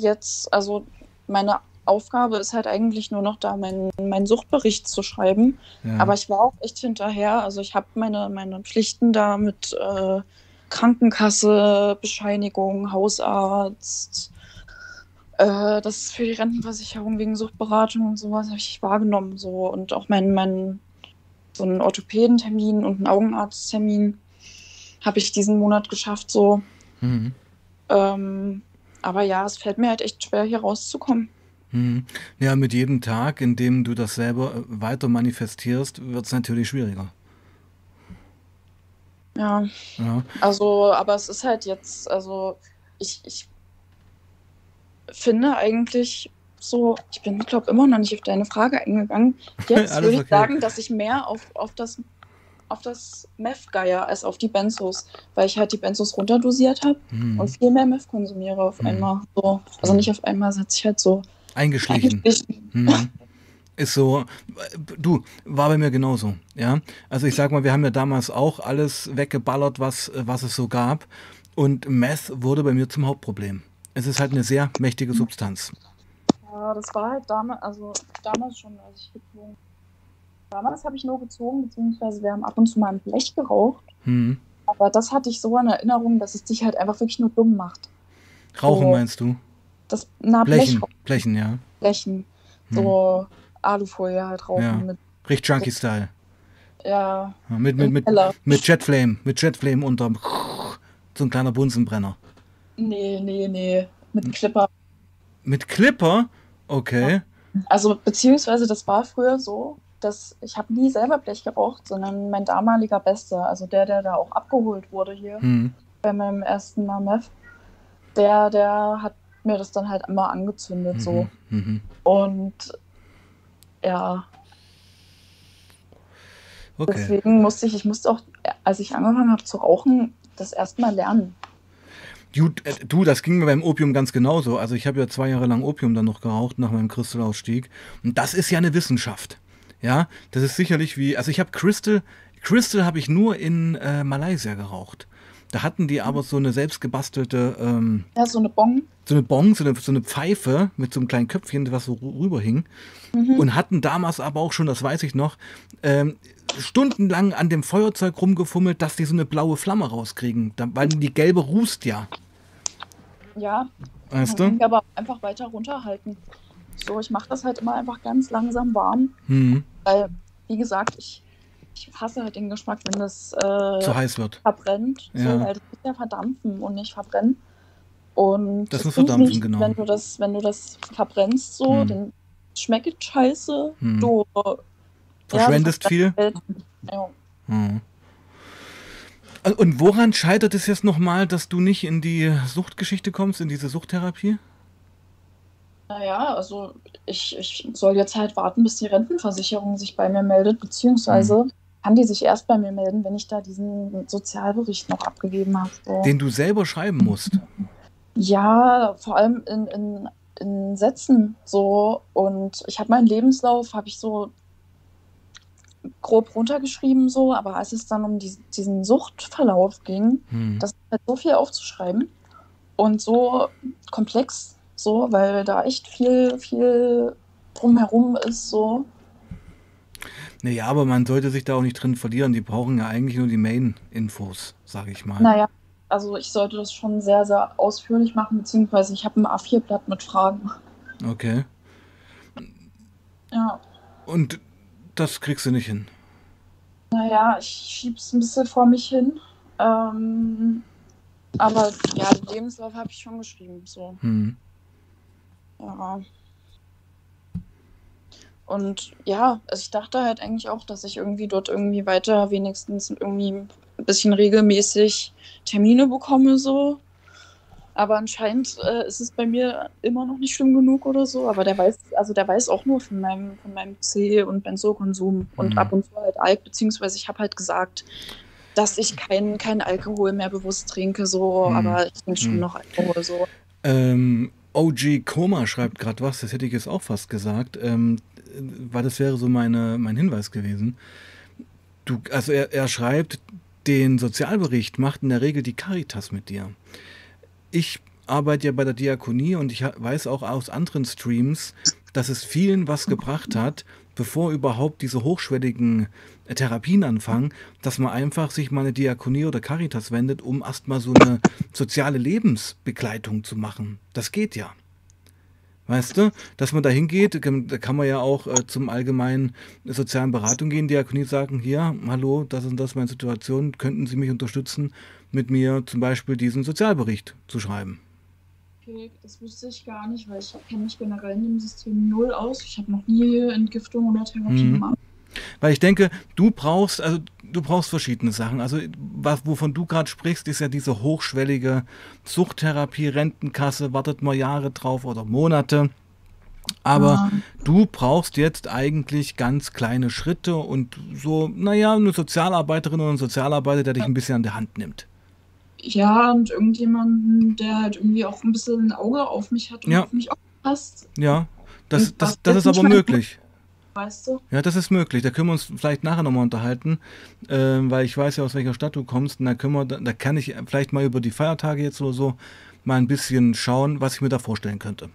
jetzt, also meine Aufgabe ist halt eigentlich nur noch da, meinen mein Suchtbericht zu schreiben. Ja. Aber ich war auch echt hinterher. Also ich habe meine, meine Pflichten da mit äh, Krankenkasse, Bescheinigung, Hausarzt, äh, das für die Rentenversicherung wegen Suchtberatung und sowas habe ich wahrgenommen so und auch meinen mein, so einen Orthopädentermin und einen Augenarzttermin habe ich diesen Monat geschafft so. Mhm. Ähm, aber ja, es fällt mir halt echt schwer, hier rauszukommen. Mhm. Ja, mit jedem Tag, in dem du das selber äh, weiter manifestierst, wird es natürlich schwieriger. Ja. ja. Also, aber es ist halt jetzt, also ich, ich finde eigentlich so, ich bin, glaube immer noch nicht auf deine Frage eingegangen. <laughs> Jetzt würde ich okay. sagen, dass ich mehr auf, auf das auf das Meth geier als auf die Benzos, weil ich halt die Benzos runterdosiert habe hm. und viel mehr Meth konsumiere auf hm. einmal. So. Also nicht auf einmal, es hat sich halt so eingeschlichen. eingeschlichen. Hm ist so, du, war bei mir genauso, ja. Also ich sag mal, wir haben ja damals auch alles weggeballert, was, was es so gab. Und Meth wurde bei mir zum Hauptproblem. Es ist halt eine sehr mächtige Substanz. Ja, das war halt damals, also damals schon, als ich gezogen Damals habe ich nur gezogen, beziehungsweise wir haben ab und zu mal ein Blech geraucht. Hm. Aber das hatte ich so in Erinnerung, dass es dich halt einfach wirklich nur dumm macht. Rauchen so, meinst du? Das, na, Blechen, Blechen, ja. Blechen. So, hm. Alufolie halt rauchen. Ja. Mit, Richtig Junkie-Style. Ja. ja. Mit, mit, mit, mit Jetflame, mit Jetflame unterm so ein kleiner Bunsenbrenner. Nee, nee, nee. mit Clipper. Mit Clipper? Okay. Also beziehungsweise das war früher so, dass ich habe nie selber Blech geraucht, sondern mein damaliger Bester, also der, der da auch abgeholt wurde hier Hm. bei meinem ersten Mal Meth, der, der hat mir das dann halt immer angezündet so. Mhm. Mhm. Und ja, Okay. deswegen musste ich, ich musste auch, als ich angefangen habe zu rauchen, das erstmal lernen. Du, äh, du, das ging mir beim Opium ganz genauso. Also ich habe ja zwei Jahre lang Opium dann noch geraucht nach meinem Crystal-Ausstieg. Und das ist ja eine Wissenschaft. Ja, das ist sicherlich wie, also ich habe Crystal, Crystal habe ich nur in äh, Malaysia geraucht. Da hatten die aber so eine selbstgebastelte, ähm, Ja, so eine Bong. so eine Bong, so eine, so eine Pfeife mit so einem kleinen Köpfchen, was so rü- rüberhing. Und hatten damals aber auch schon, das weiß ich noch, ähm, stundenlang an dem Feuerzeug rumgefummelt, dass die so eine blaue Flamme rauskriegen. Da, weil die gelbe rußt ja. Ja, Weißt du? aber einfach weiter runterhalten. So, ich mache das halt immer einfach ganz langsam warm, Hm, weil, wie gesagt, ich, ich hasse halt den Geschmack, wenn das äh, zu heiß wird. verbrennt, Ja. so, weil das muss ja verdampfen und nicht verbrennen. Und Das muss bringt verdampfen, nicht, genau. Wenn du das, wenn du das verbrennst, so, Hm. dann schmeckt es scheiße. Hm. Du Verschwendest ja, viel. das- Ja. Hm. Und- Und woran scheitert es jetzt nochmal, dass du nicht in die Suchtgeschichte kommst, in diese Suchttherapie? Naja, also ich, ich soll jetzt halt warten, bis die Rentenversicherung sich bei mir meldet, beziehungsweise kann die sich erst bei mir melden, wenn ich da diesen Sozialbericht noch abgegeben habe. So. Den du selber schreiben musst. Ja, vor allem in, in, in Sätzen so. Und ich habe meinen Lebenslauf, habe ich so grob runtergeschrieben so, aber als es dann um die, diesen Suchtverlauf ging, Hm. das ist halt so viel aufzuschreiben und so komplex, so, weil da echt viel, viel drumherum ist, so. Naja, aber man sollte sich da auch nicht drin verlieren. Die brauchen ja eigentlich nur die Main-Infos, sage ich mal. Naja, also ich sollte das schon sehr, sehr ausführlich machen, beziehungsweise ich habe ein A4-Blatt mit Fragen. Okay. Ja, Und das kriegst du nicht hin. naja, ich schieb's ein bisschen vor mich hin. Ähm, aber ja, den Lebenslauf habe ich schon geschrieben, so. Hm. Ja. Und ja, also ich dachte halt eigentlich auch, dass ich irgendwie dort irgendwie weiter wenigstens irgendwie ein bisschen regelmäßig Termine bekomme, so. Aber anscheinend äh, ist es bei mir immer noch nicht schlimm genug oder so. Aber der weiß, also der weiß auch nur von meinem, von meinem C- und Benzokonsum und Mhm. ab und zu halt Alk, beziehungsweise ich habe halt gesagt, dass ich keinen kein Alkohol mehr bewusst trinke, so, Mhm. aber ich trinke schon Mhm. noch Alkohol, so. Ähm, OG Koma schreibt gerade was, das hätte ich jetzt auch fast gesagt, ähm, weil das wäre so meine, mein Hinweis gewesen. Du, also er, er schreibt, den Sozialbericht macht in der Regel die Caritas mit dir. Ich arbeite ja bei der Diakonie und ich weiß auch aus anderen Streams, dass es vielen was gebracht hat, bevor überhaupt diese hochschwelligen äh, Therapien anfangen, dass man einfach sich mal eine Diakonie oder Caritas wendet, um erstmal so eine soziale Lebensbegleitung zu machen. Das geht ja. Weißt du, dass man da hingeht, da kann man ja auch äh, zum allgemeinen sozialen Beratung gehen, Diakonie sagen, hier, hallo, das und das meine Situation, könnten Sie mich unterstützen, mit mir zum Beispiel diesen Sozialbericht zu schreiben. Okay, das wusste ich gar nicht, weil ich kenne mich generell in dem System null aus. Ich habe noch nie Entgiftung oder Therapie Mhm. gemacht. Weil ich denke, du brauchst, also du brauchst verschiedene Sachen. Also was, wovon du gerade sprichst, ist ja diese hochschwellige Suchttherapie, Rentenkasse, wartet mal Jahre drauf oder Monate. Aber Ah. du brauchst jetzt eigentlich ganz kleine Schritte und so, naja, eine Sozialarbeiterin oder ein Sozialarbeiter, der dich ein bisschen an der Hand nimmt. Ja, und irgendjemanden, der halt irgendwie auch ein bisschen ein Auge auf mich hat und Ja. auf mich aufpasst, Ja, das, Und das, das jetzt ist aber möglich. weißt du? Ja, das ist möglich. Da können wir uns vielleicht nachher nochmal unterhalten, ähm, weil ich weiß ja, aus welcher Stadt du kommst. Und da können wir, da, da kann ich vielleicht mal über die Feiertage jetzt oder so mal ein bisschen schauen, was ich mir da vorstellen könnte.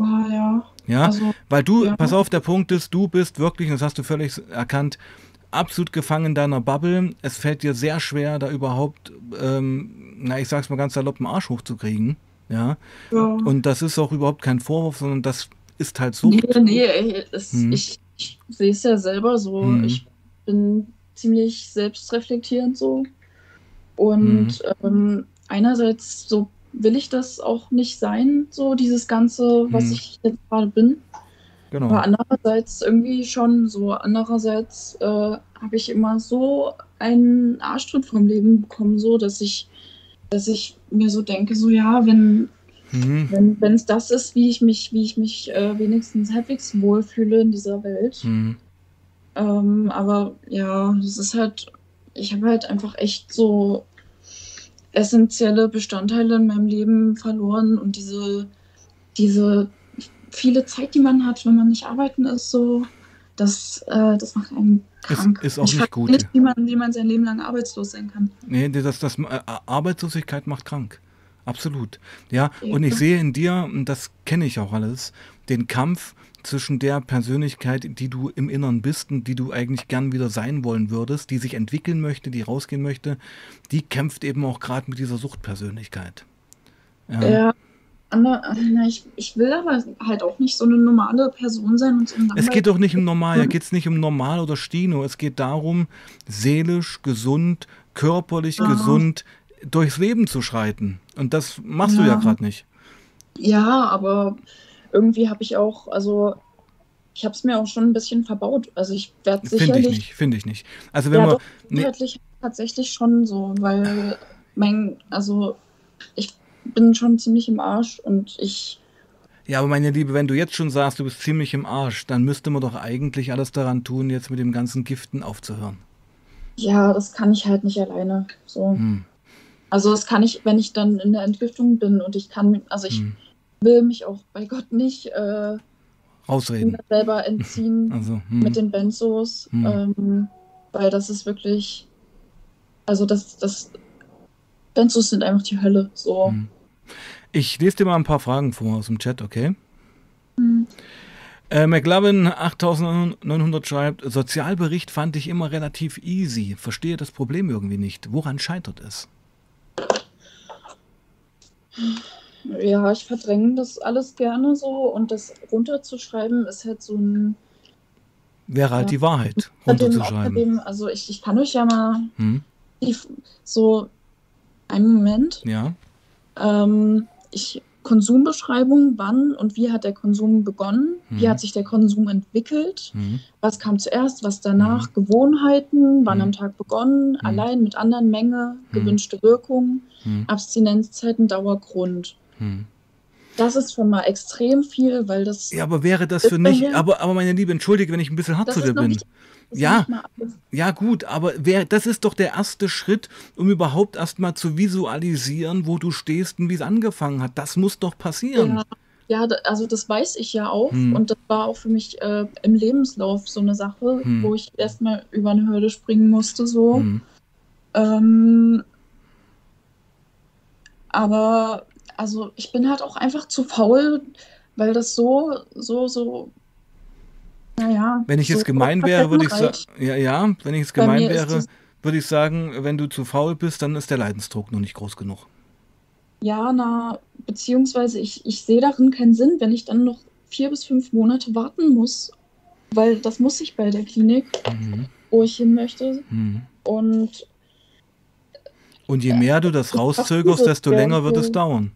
Ah, ja. Ja, Also, weil du, ja. pass auf, der Punkt ist, du bist wirklich, und das hast du völlig erkannt, absolut gefangen in deiner Bubble. Es fällt dir sehr schwer, da überhaupt, ähm, na, ich sag's mal ganz salopp, einen Arsch hochzukriegen. Ja, ja. und das ist auch überhaupt kein Vorwurf, sondern das ist halt Sucht. Nee, nee, ey, es, Hm. ich, ich sehe es ja selber so. Hm. Ich bin ziemlich selbstreflektierend so. Und Hm. ähm, einerseits so will ich das auch nicht sein, so dieses Ganze, was Hm. ich jetzt gerade bin. Genau. Aber andererseits irgendwie schon so. Andererseits äh, habe ich immer so einen Arschtritt vom Leben bekommen, so dass ich, dass ich mir so denke, so ja, wenn Mhm. wenn es das ist, wie ich mich, wie ich mich äh, wenigstens halbwegs wohlfühle in dieser Welt. Mhm. Ähm, aber ja, das ist halt, ich habe halt einfach echt so essentielle Bestandteile in meinem Leben verloren und diese, diese viele Zeit, die man hat, wenn man nicht arbeiten ist, so, das, äh, das macht einen krank. ist auch ich nicht gut. nicht, wie man, wie man sein Leben lang arbeitslos sein kann. Nee, das, das, äh, Arbeitslosigkeit macht krank. Absolut. Ja, Ja. und ich sehe in dir, und das kenne ich auch alles, den Kampf zwischen der Persönlichkeit, die du im Inneren bist und die du eigentlich gern wieder sein wollen würdest, die sich entwickeln möchte, die rausgehen möchte, die kämpft eben auch gerade mit dieser Suchtpersönlichkeit. Ja. Ja. Ich, ich will aber halt auch nicht so eine normale Person sein und so Es geht doch nicht um normal, da geht es nicht um normal oder Stino. Es geht darum, seelisch, gesund, körperlich Ja. gesund durchs Leben zu schreiten. Und das machst du ja Ja. gerade nicht. Ja, aber irgendwie habe ich auch, also ich habe es mir auch schon ein bisschen verbaut. Also ich werde Finde ich sicherlich nicht, finde ich nicht. Also wenn Ja, wir. doch, nee, tatsächlich schon so, weil mein, also ich bin schon ziemlich im Arsch und ich, ja, aber meine Liebe, wenn du jetzt schon sagst, du bist ziemlich im Arsch, dann müsste man doch eigentlich alles daran tun, jetzt mit dem ganzen Giften aufzuhören. ja, das kann ich halt nicht alleine. So. Hm, Also das kann ich, wenn ich dann in der Entgiftung bin und ich kann, also ich hm. will mich auch bei Gott nicht äh, Ausreden. selber entziehen <laughs> Also, hm. mit den Benzos, Hm. ähm, weil das ist wirklich, also das, das, Benzos sind einfach die Hölle. So. Ich lese dir mal ein paar Fragen vor aus dem Chat, okay? Hm. Äh, McLovin 8900 schreibt, Sozialbericht fand ich immer relativ easy. Verstehe das Problem irgendwie nicht. Woran scheitert es? Ja, ich verdränge das alles gerne so und das runterzuschreiben ist halt so ein. Wäre halt Ja. die Wahrheit, runterzuschreiben. außerdem, also ich, ich kann euch ja mal Hm? die, so einen Moment. Ja? Ähm, ich Konsumbeschreibung, wann und wie hat der Konsum begonnen? Wie Mhm. hat sich der Konsum entwickelt? Hm? Was kam zuerst, was danach? Gewohnheiten, wann Mhm. am Tag begonnen? Allein mit anderen Menge, Mhm. gewünschte Wirkung? Abstinenzzeiten, Dauergrund. Das ist schon mal extrem viel, weil das Ja, aber wäre das für nicht, aber, aber meine Liebe, entschuldige, wenn ich ein bisschen hart zu dir bin. nicht, Ja. Ja, gut, aber wer, das ist doch der erste Schritt, um überhaupt erstmal zu visualisieren, wo du stehst und wie es angefangen hat. Das muss doch passieren. Ja, ja, also das weiß ich ja auch. Hm. Und das war auch für mich äh, im Lebenslauf so eine Sache, Hm. wo ich erstmal über eine Hürde springen musste. So. Hm. Ähm, aber also ich bin halt auch einfach zu faul, weil das so, so, so, naja. Wenn ich so jetzt gemein wäre, würde ich sagen, ja, ja, wenn ich jetzt Bei gemein wäre, würde ich sagen, wenn du zu faul bist, dann ist der Leidensdruck noch nicht groß genug. Ja, na, beziehungsweise ich, ich sehe darin keinen Sinn, wenn ich dann noch vier bis fünf Monate warten muss, weil das muss ich bei der Klinik, Mhm. wo ich hin möchte. Mhm. Und Und je mehr du das rauszögerst, desto länger wird es dauern.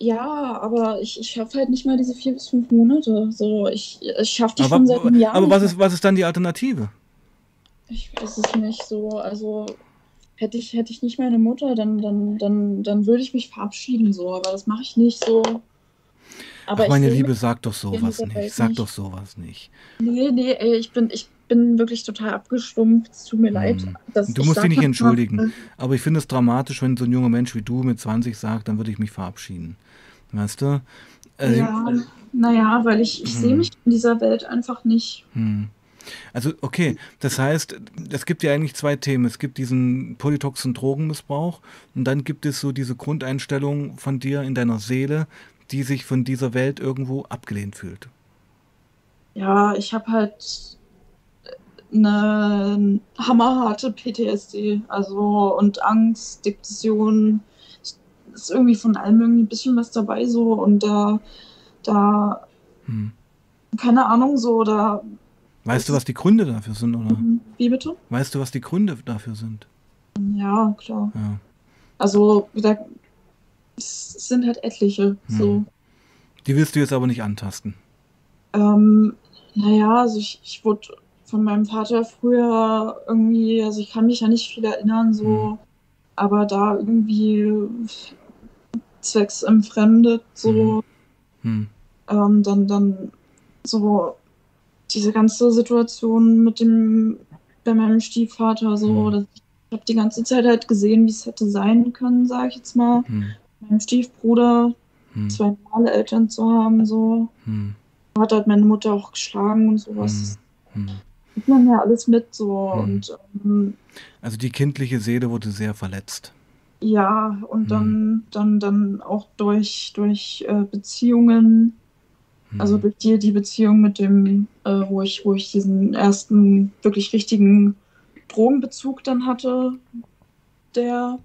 Ja, aber ich, ich schaffe halt nicht mal diese vier bis fünf Monate. So, ich, ich schaffe die Aber, schon seit einem Jahr. aber was ist, was ist dann die Alternative? Ich weiß es nicht so. Also hätte ich, hätte ich nicht meine Mutter, dann, dann, dann, dann würde ich mich verabschieden so. Aber das mache ich nicht so. Aber Ach, meine Liebe, sag doch sowas nicht. Sag nicht. doch sowas nicht. Nee, nee, ey, ich bin, ich bin wirklich total abgestumpft. Es tut mir leid. Hm. dass Du musst dich nicht entschuldigen. Aber ich finde es dramatisch, wenn so ein junger Mensch wie du mit 20 sagt, dann würde ich mich verabschieden. Weißt du? Äh, Äh, ja, naja, weil ich, ich sehe Hm. mich in dieser Welt einfach nicht. Hm. Also, okay, das heißt, es gibt ja eigentlich zwei Themen. Es gibt diesen polytoxen Drogenmissbrauch und dann gibt es so diese Grundeinstellung von dir in deiner Seele, die sich von dieser Welt irgendwo abgelehnt fühlt. Ja, ich habe halt eine hammerharte PTSD, also und Angst, Depression, ist irgendwie von allem irgendwie ein bisschen was dabei so und da, da, Hm. keine Ahnung, so, da, Weißt du, was die Gründe dafür sind, oder? wie bitte? Weißt du, was die Gründe dafür sind? Ja, klar. Ja. Also, wie gesagt, es sind halt etliche. So. Hm. Die willst du jetzt aber nicht antasten. Ähm, naja, also ich, ich wurde von meinem Vater früher irgendwie, also ich kann mich ja nicht viel erinnern, so, Hm. aber da irgendwie zwecks entfremdet, so, Hm. ähm, dann, dann so diese ganze Situation mit dem, bei meinem Stiefvater, so, Hm. dass ich habe die ganze Zeit halt gesehen, wie es hätte sein können, sage ich jetzt mal. Hm. Meinem Stiefbruder Hm. zwei normale Eltern zu haben, so. Hm. Hat halt meine Mutter auch geschlagen und sowas. Hm. Hm. Das kriegt man ja alles mit, so. Und ähm, Also die kindliche Seele wurde sehr verletzt. Ja, und Hm. dann, dann, dann auch durch, durch äh, Beziehungen, Hm. also durch die, die Beziehung mit dem, äh, wo ich, wo ich diesen ersten wirklich richtigen Drogenbezug dann hatte, der.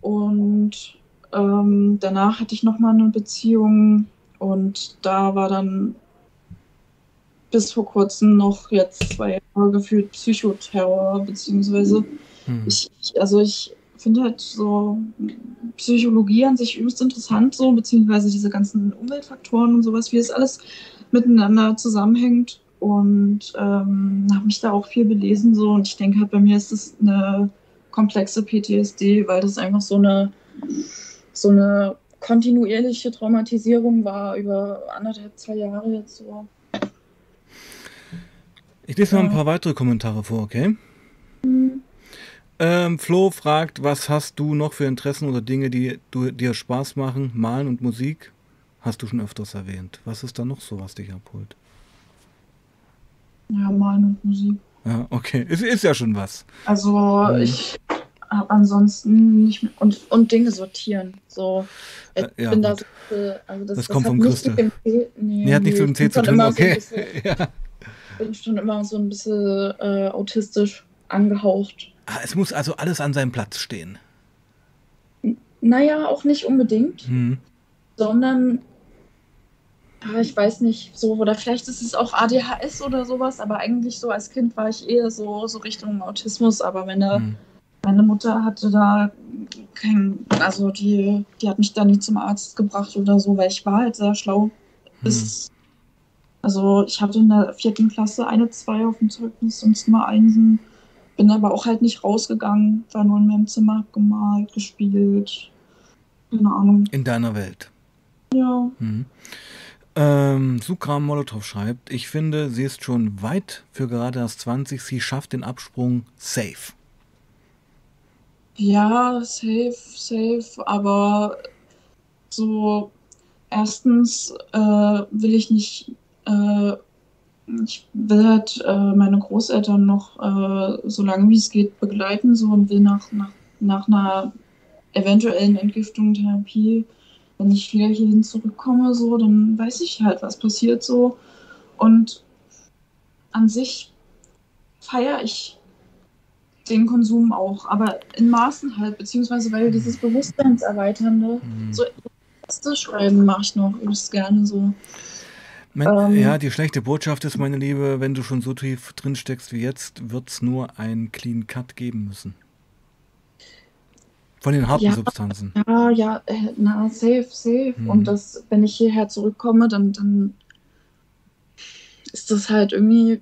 Und ähm, danach hatte ich nochmal eine Beziehung und da war dann bis vor kurzem noch jetzt zwei Jahre gefühlt Psychoterror, beziehungsweise Hm. ich, also ich finde halt so Psychologie an sich übelst interessant, so, beziehungsweise diese ganzen Umweltfaktoren und sowas, wie es alles miteinander zusammenhängt. Und ähm, habe mich da auch viel belesen, so, und ich denke halt, bei mir ist es eine komplexe PTSD, weil das einfach so eine, so eine kontinuierliche Traumatisierung war über anderthalb, zwei Jahre jetzt so. Ich lese mal ein paar weitere Kommentare vor, okay? Ähm, Flo fragt, was hast du noch für Interessen oder Dinge, die du, dir Spaß machen? Malen und Musik? Hast du schon öfters erwähnt. Was ist da noch so, was dich abholt? Ja, Malen und Musik. Ja, okay. Ist, ist ja schon was. Also Mhm. ich habe ansonsten nicht mehr und, und Dinge sortieren. So, ich Äh, ja, bin da so, also das, Das kommt hat vom nichts Christel. mit dem C, nee, Nee, hat nichts nee, mit dem C zu tun, immer so okay. bisschen- <laughs> ja. bin schon immer so ein bisschen äh, autistisch angehaucht. Ah, es muss also alles an seinem Platz stehen. Naja, auch nicht unbedingt, Hm. sondern ah, ich weiß nicht, so, oder vielleicht ist es auch ADHS oder sowas, aber eigentlich so als Kind war ich eher so, so Richtung Autismus, aber meine, Hm. Meine Mutter hatte da kein, also die, die hat mich da nie zum Arzt gebracht oder so, weil ich war halt sehr schlau. Bis, also ich hatte in der vierten Klasse eine zwei auf dem Zeugnis, sonst nur Einsen. Bin aber auch halt nicht rausgegangen, war nur in meinem Zimmer, gemalt, gespielt. Keine Ahnung. In deiner Welt. Ja. Mhm. Ähm, Sukram Molotow schreibt, ich finde, sie ist schon weit für gerade erst 20. Sie schafft den Absprung safe. Ja, safe, safe, aber so erstens äh, will ich nicht, äh, ich will halt äh, meine Großeltern noch äh, so lange wie es geht begleiten so und will nach, nach, nach einer eventuellen Entgiftung, Therapie, wenn ich wieder hierhin zurückkomme, so, dann weiß ich halt, was passiert so. Und an sich feiere ich den Konsum auch, aber in Maßen halt, beziehungsweise weil dieses Bewusstseinserweiternde, Mhm. so Texte schreiben mache ich noch übelst gerne so. Mein, Ähm. ja, die schlechte Botschaft ist, meine Liebe, wenn du schon so tief drin steckst wie jetzt, wird es nur einen Clean Cut geben müssen. Von den harten Ja. Substanzen. Ja, ja, äh, na, safe, safe. Mhm. Und das, wenn ich hierher zurückkomme, dann, dann ist das halt irgendwie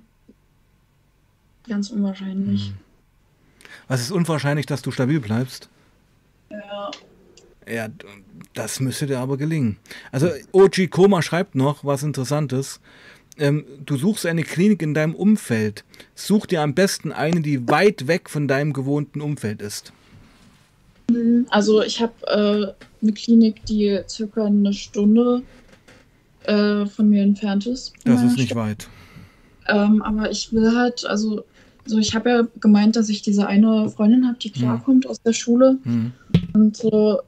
ganz unwahrscheinlich. Mhm. Was ist unwahrscheinlich, dass du stabil bleibst? Ja. Ja, das müsste dir aber gelingen. Also, Oji Koma schreibt noch was Interessantes. Ähm, du suchst eine Klinik in deinem Umfeld. Such dir am besten eine, die weit weg von deinem gewohnten Umfeld ist. Also ich habe äh, eine Klinik, die circa eine Stunde äh, von mir entfernt ist. Das ist nicht Stadt. weit. Ähm, aber ich will halt, also, so ich habe ja gemeint, dass ich diese eine Freundin habe, die klarkommt aus der Schule. Mhm. Und so,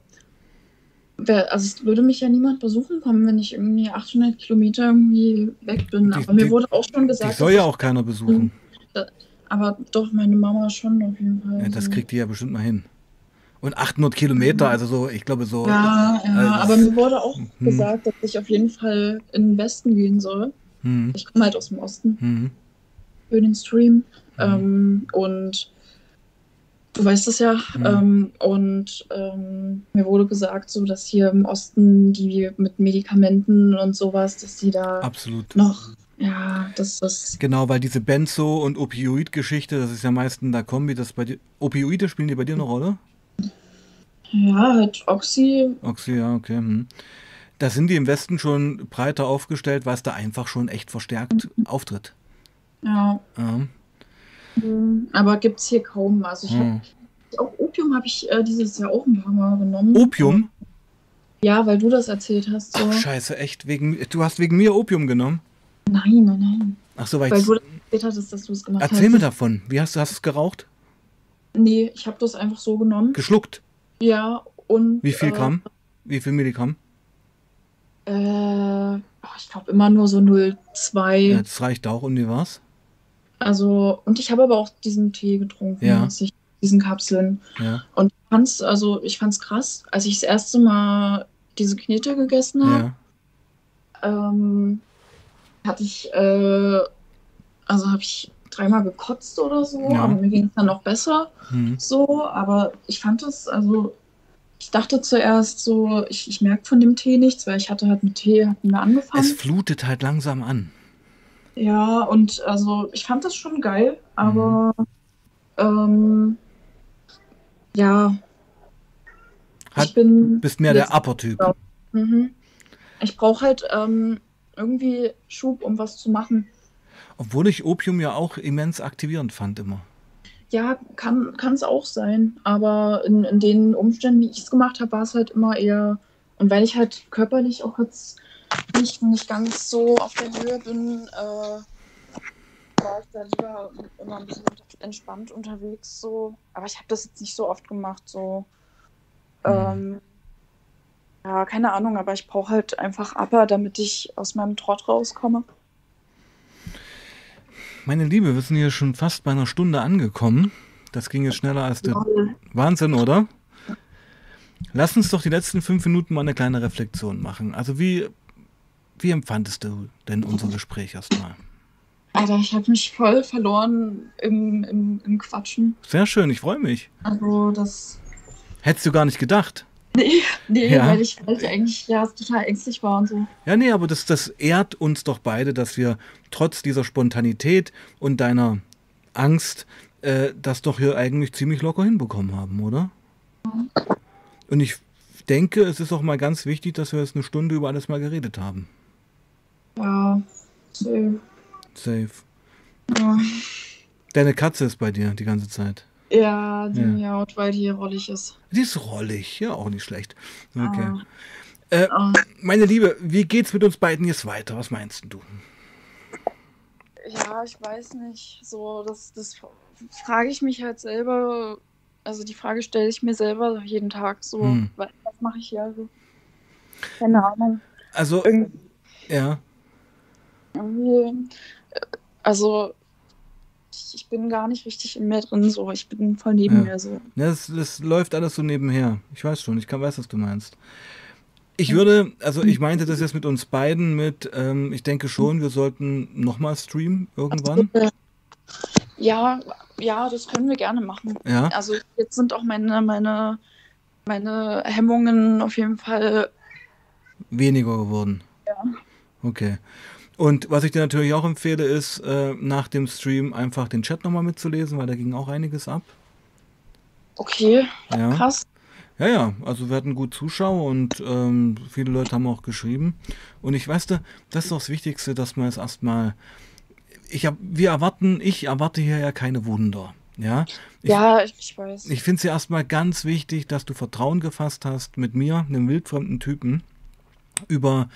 wer, also es würde mich ja niemand besuchen kommen, wenn ich irgendwie 800 Kilometer irgendwie weg bin. Die- aber mir die- wurde auch schon gesagt, soll ja auch keiner besuchen. aber doch meine Mama schon auf jeden Fall. Ja, das so. kriegt die ja bestimmt mal hin. Und 800 Kilometer, also so, ich glaube so. Ja, ja, Also- aber mir wurde auch Hm. gesagt, dass ich auf jeden Fall in den Westen gehen soll. Mhm. Ich komme halt aus dem Osten Mhm. für den Stream. Ähm, und du weißt es ja. Mhm. Ähm, und ähm, mir wurde gesagt, so dass hier im Osten die mit Medikamenten und sowas, dass die da Absolut. noch, ja, das ist. Genau, weil diese Benzo- und Opioid-Geschichte, das ist ja meistens der Kombi, das bei dir. Opioide spielen die bei dir eine Rolle? Ja, halt Oxy. Oxy, ja, okay. Hm. Da sind die im Westen schon breiter aufgestellt, weil es da einfach schon echt verstärkt auftritt. Ja. Ja. Mhm. Aber gibt es hier kaum. Also ich Hm. hab, auch Opium habe ich äh, dieses Jahr auch ein paar Mal genommen. Opium? Ja, weil du das erzählt hast. So. Ach, scheiße, echt? Wegen, du hast wegen mir Opium genommen? Nein, nein, nein. Ach so, weil Weil du das erzählt hattest, dass du es gemacht Erzähl hast. mir davon. Wie hast du hast du es geraucht? Nee, ich habe das einfach so genommen. Geschluckt? Ja, und. Wie viel äh, Gramm? Wie viel Milligramm? Äh, oh, ich glaube immer nur so 0,2. Ja, das reicht auch. Und wie war's? Also, und ich habe aber auch diesen Tee getrunken, Ja. ich, diesen Kapseln. Ja. Und ich fand's, also ich fand's krass, als ich das erste Mal diese Knete gegessen habe, Ja. ähm, hatte ich, äh, also habe ich dreimal gekotzt oder so, Ja. aber mir ging es dann noch besser Hm. so, aber ich fand es, also ich dachte zuerst so, ich, ich merke von dem Tee nichts, weil ich hatte halt mit Tee hatten wir angefangen. Es flutet halt langsam an. Ja, und also ich fand das schon geil, aber ähm, ja, Hat- ich bin Bist mehr der Upper-Typ. Mhm. Ich brauche halt ähm, irgendwie Schub, um was zu machen. Obwohl ich Opium ja auch immens aktivierend fand immer. Ja, kann es auch sein, aber in, in den Umständen, wie ich es gemacht habe, war es halt immer eher. Und weil ich halt körperlich auch jetzt nicht, nicht ganz so auf der Höhe bin, äh, war ich da lieber immer ein bisschen entspannt unterwegs. So. Aber ich habe das jetzt nicht so oft gemacht. So. Mhm. Ähm, ja, keine Ahnung, aber ich brauche halt einfach Upper, damit ich aus meinem Trott rauskomme. Meine Liebe, wir sind hier schon fast bei einer Stunde angekommen. Das ging jetzt schneller als der Wahnsinn, oder? Lass uns doch die letzten fünf Minuten mal eine kleine Reflexion machen. Also wie, wie empfandest du denn unser Gespräch erstmal? Alter, ich habe mich voll verloren im, im, im Quatschen. Sehr schön, ich freue mich. Also das. Hättest du gar nicht gedacht. Nee, nee, Ja. weil, ich, weil ich eigentlich ja total ängstlich war und so. Ja, nee, aber das, das ehrt uns doch beide, dass wir trotz dieser Spontanität und deiner Angst äh, das doch hier eigentlich ziemlich locker hinbekommen haben, oder? Und ich denke, es ist auch mal ganz wichtig, dass wir jetzt eine Stunde über alles mal geredet haben. Ja. so, Safe. Ja, Deine Katze ist bei dir die ganze Zeit. ja die Ja. miaut, weil die rollig ist. Die ist rollig, ja, auch nicht schlecht. Okay. Ah. Äh, Ah, meine Liebe, wie geht's mit uns beiden jetzt weiter? Was meinst du? ja, ich weiß nicht. So, das, das frage ich mich halt selber. Also die Frage stelle ich mir selber jeden Tag so. Hm. Was, mache ich hier? Also, keine Ahnung. Also, Irgendwie, ja, also ich, bin gar nicht richtig in mir drin. So, ich bin voll neben Ja. mir so. das, das läuft alles so nebenher. Ich weiß schon, ich kann, weiß, was du meinst. Ich würde, also ich meinte das jetzt mit uns beiden, mit, ähm, ich denke schon, wir sollten nochmal streamen irgendwann. Ja, ja, das können wir gerne machen. Ja, Also jetzt sind auch meine, meine, meine Hemmungen auf jeden Fall. weniger geworden. Ja. Okay. Und was ich dir natürlich auch empfehle, ist, äh, nach dem Stream einfach den Chat nochmal mitzulesen, weil da ging auch einiges ab. Okay, Ja. krass. Ja, ja, also wir hatten gut Zuschauer und ähm, viele Leute haben auch geschrieben. Und ich weiß, da, das ist doch das Wichtigste, dass man es erstmal. Ich hab, wir erwarten, ich erwarte hier ja keine Wunder. Ja, ich, Ja, ich weiß. ich finde es ja erstmal ganz wichtig, dass du Vertrauen gefasst hast, mit mir, einem wildfremden Typen, über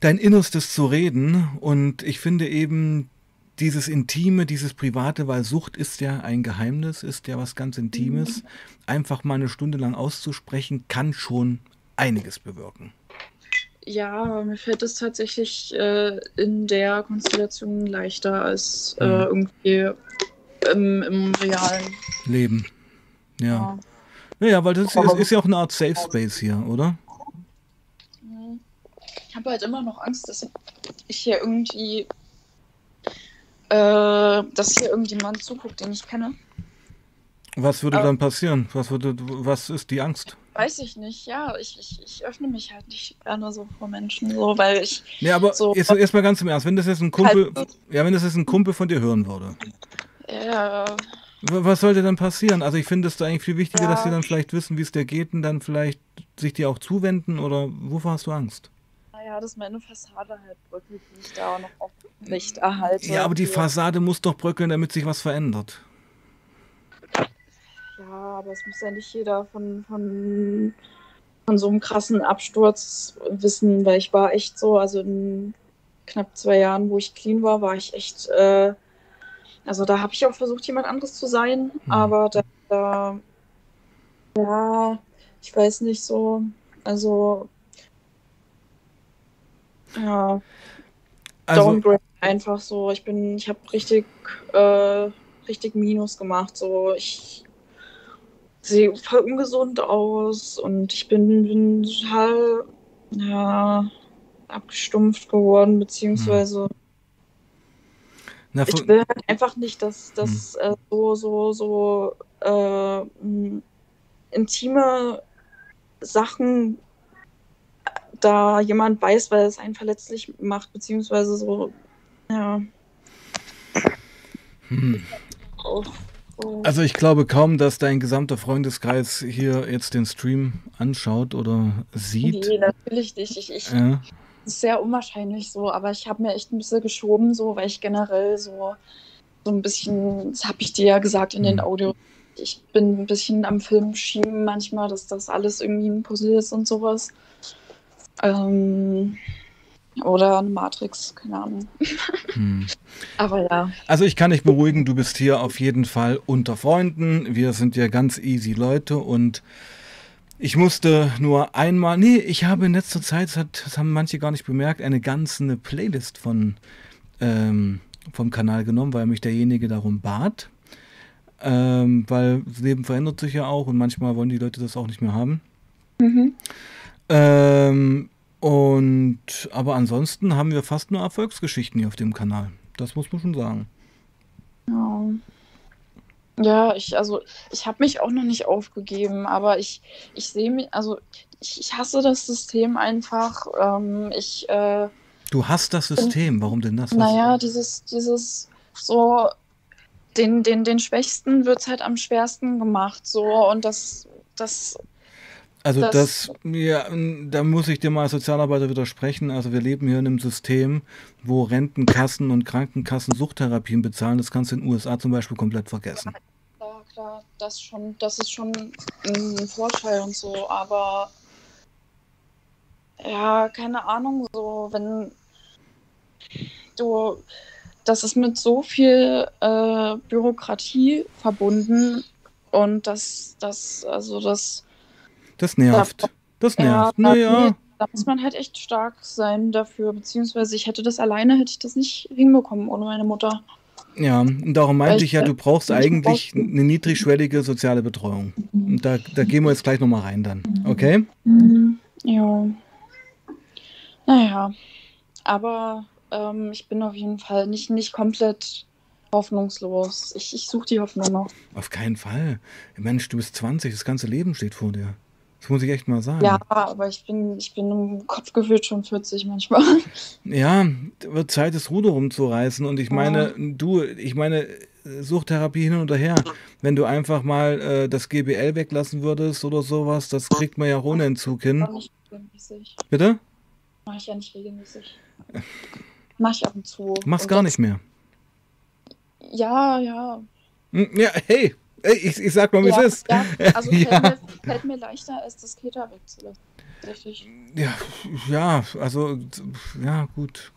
dein Innerstes zu reden. Und ich finde eben dieses Intime, dieses Private, weil Sucht ist ja ein Geheimnis, ist ja was ganz Intimes. Einfach mal eine Stunde lang auszusprechen, kann schon einiges bewirken. Ja, aber mir fällt es tatsächlich äh, in der Konstellation leichter als äh, Mhm. irgendwie im, im realen. Leben. Ja. Ja. Naja, weil das ist, ist ja auch eine Art Safe Space hier, oder? Ich habe halt immer noch Angst, dass ich hier irgendwie, äh, dass hier irgendjemand zuguckt, den ich kenne. Was würde dann passieren? Was, würde, was ist die Angst? Weiß ich nicht, ja. Ich, ich, ich öffne mich halt nicht gerne so vor Menschen, so, weil ich. Ja, aber so, jetzt erstmal ganz im Ernst, wenn das jetzt ein Kumpel, halt, ja, wenn das jetzt ein Kumpel von dir hören würde. Ja. Was sollte dann passieren? Also ich finde es da eigentlich viel wichtiger, ja. dass sie dann vielleicht wissen, wie es dir geht und dann vielleicht sich dir auch zuwenden oder wovor hast du Angst? Naja, dass meine Fassade halt bröckelt, die ich da noch aufrecht erhalte. Ja, aber die Fassade muss doch bröckeln, damit sich was verändert. Ja, aber es muss ja nicht jeder von, von, von so einem krassen Absturz wissen, weil ich war echt so, also in knapp zwei Jahren, wo ich clean war, war ich echt, äh, also da habe ich auch versucht, jemand anderes zu sein, mhm. aber da, da, ja, ich weiß nicht so, also, ja, also, Downgrade einfach so, ich bin, ich habe richtig, äh, richtig Minus gemacht, so, ich sehe voll ungesund aus und ich bin, bin total ja, abgestumpft geworden, beziehungsweise Na, ich will halt einfach nicht, dass das hm. äh, so, so, so äh, intime Sachen da jemand weiß, weil es einen verletzlich macht, beziehungsweise so, ja. Hm. Also ich glaube kaum, dass dein gesamter Freundeskreis hier jetzt den Stream anschaut oder sieht. Nee, natürlich nicht. Ich, ich, ja. Das ist sehr unwahrscheinlich so, aber ich habe mir echt ein bisschen geschoben, so, weil ich generell so, so ein bisschen, das habe ich dir ja gesagt in den mhm. Audio, ich bin ein bisschen am Film schieben manchmal, dass das alles irgendwie ein Puzzle ist und sowas. Ähm, oder eine Matrix, keine Ahnung. Hm. Aber ja. Also ich kann dich beruhigen, du bist hier auf jeden Fall unter Freunden. Wir sind ja ganz easy Leute und ich musste nur einmal, nee, ich habe in letzter Zeit, das, hat, das haben manche gar nicht bemerkt, eine ganze Playlist von ähm, vom Kanal genommen, weil mich derjenige darum bat. Ähm, weil das Leben verändert sich ja auch und manchmal wollen die Leute das auch nicht mehr haben. Mhm. Ähm, und aber ansonsten haben wir fast nur Erfolgsgeschichten hier auf dem Kanal. Das muss man schon sagen. Ja. Ja, ich, also ich habe mich auch noch nicht aufgegeben, aber ich, ich sehe mich, also ich, ich, hasse das System einfach. Ähm, ich, äh, du hast das System, bin, warum denn das? Naja, dieses, dieses so, den, den, den Schwächsten wird es halt am schwersten gemacht, so und das, das also das, das, ja, da muss ich dir mal als Sozialarbeiter widersprechen. Also wir leben hier in einem System, wo Rentenkassen und Krankenkassen Suchttherapien bezahlen. Das kannst du in den USA zum Beispiel komplett vergessen. Ja, klar, das schon, das ist schon ein Vorteil und so, aber ja, keine Ahnung, so wenn du das ist mit so viel äh, Bürokratie verbunden und das, das, also das das nervt. Das nervt. Ja, naja. Da muss man halt echt stark sein dafür, beziehungsweise ich hätte das alleine, hätte ich das nicht hinbekommen ohne meine Mutter. Ja, und darum meinte ich ja, du brauchst eigentlich eine niedrigschwellige soziale Betreuung. Und da, da gehen wir jetzt gleich nochmal rein dann. Okay? Mhm. Ja. Naja. Aber ähm, ich bin auf jeden Fall nicht, nicht komplett hoffnungslos. Ich, ich suche die Hoffnung noch. Auf keinen Fall. Mensch, du bist 20, das ganze Leben steht vor dir. Das muss ich echt mal sagen. Ja, aber ich bin, ich bin im Kopf gefühlt schon 40 manchmal. <laughs> Ja, wird Zeit, das Ruder rumzureißen. Und ich meine, ja. du, ich meine, Suchtherapie hin und her. Wenn du einfach mal äh, das GBL weglassen würdest oder sowas, das kriegt man ja ohne Entzug hin. Mach ich regelmäßig. Bitte? Mach ich ja nicht regelmäßig. Mach ich ab und zu. Mach's und gar nicht mehr. Ja, ja. Hm, ja, hey, ich, ich sag mal, wie ja, es ist. Ja, also <laughs> fällt, ja. mir, fällt mir leichter, als das Keter wegzulassen. Richtig. Ja, ja, also, ja, gut.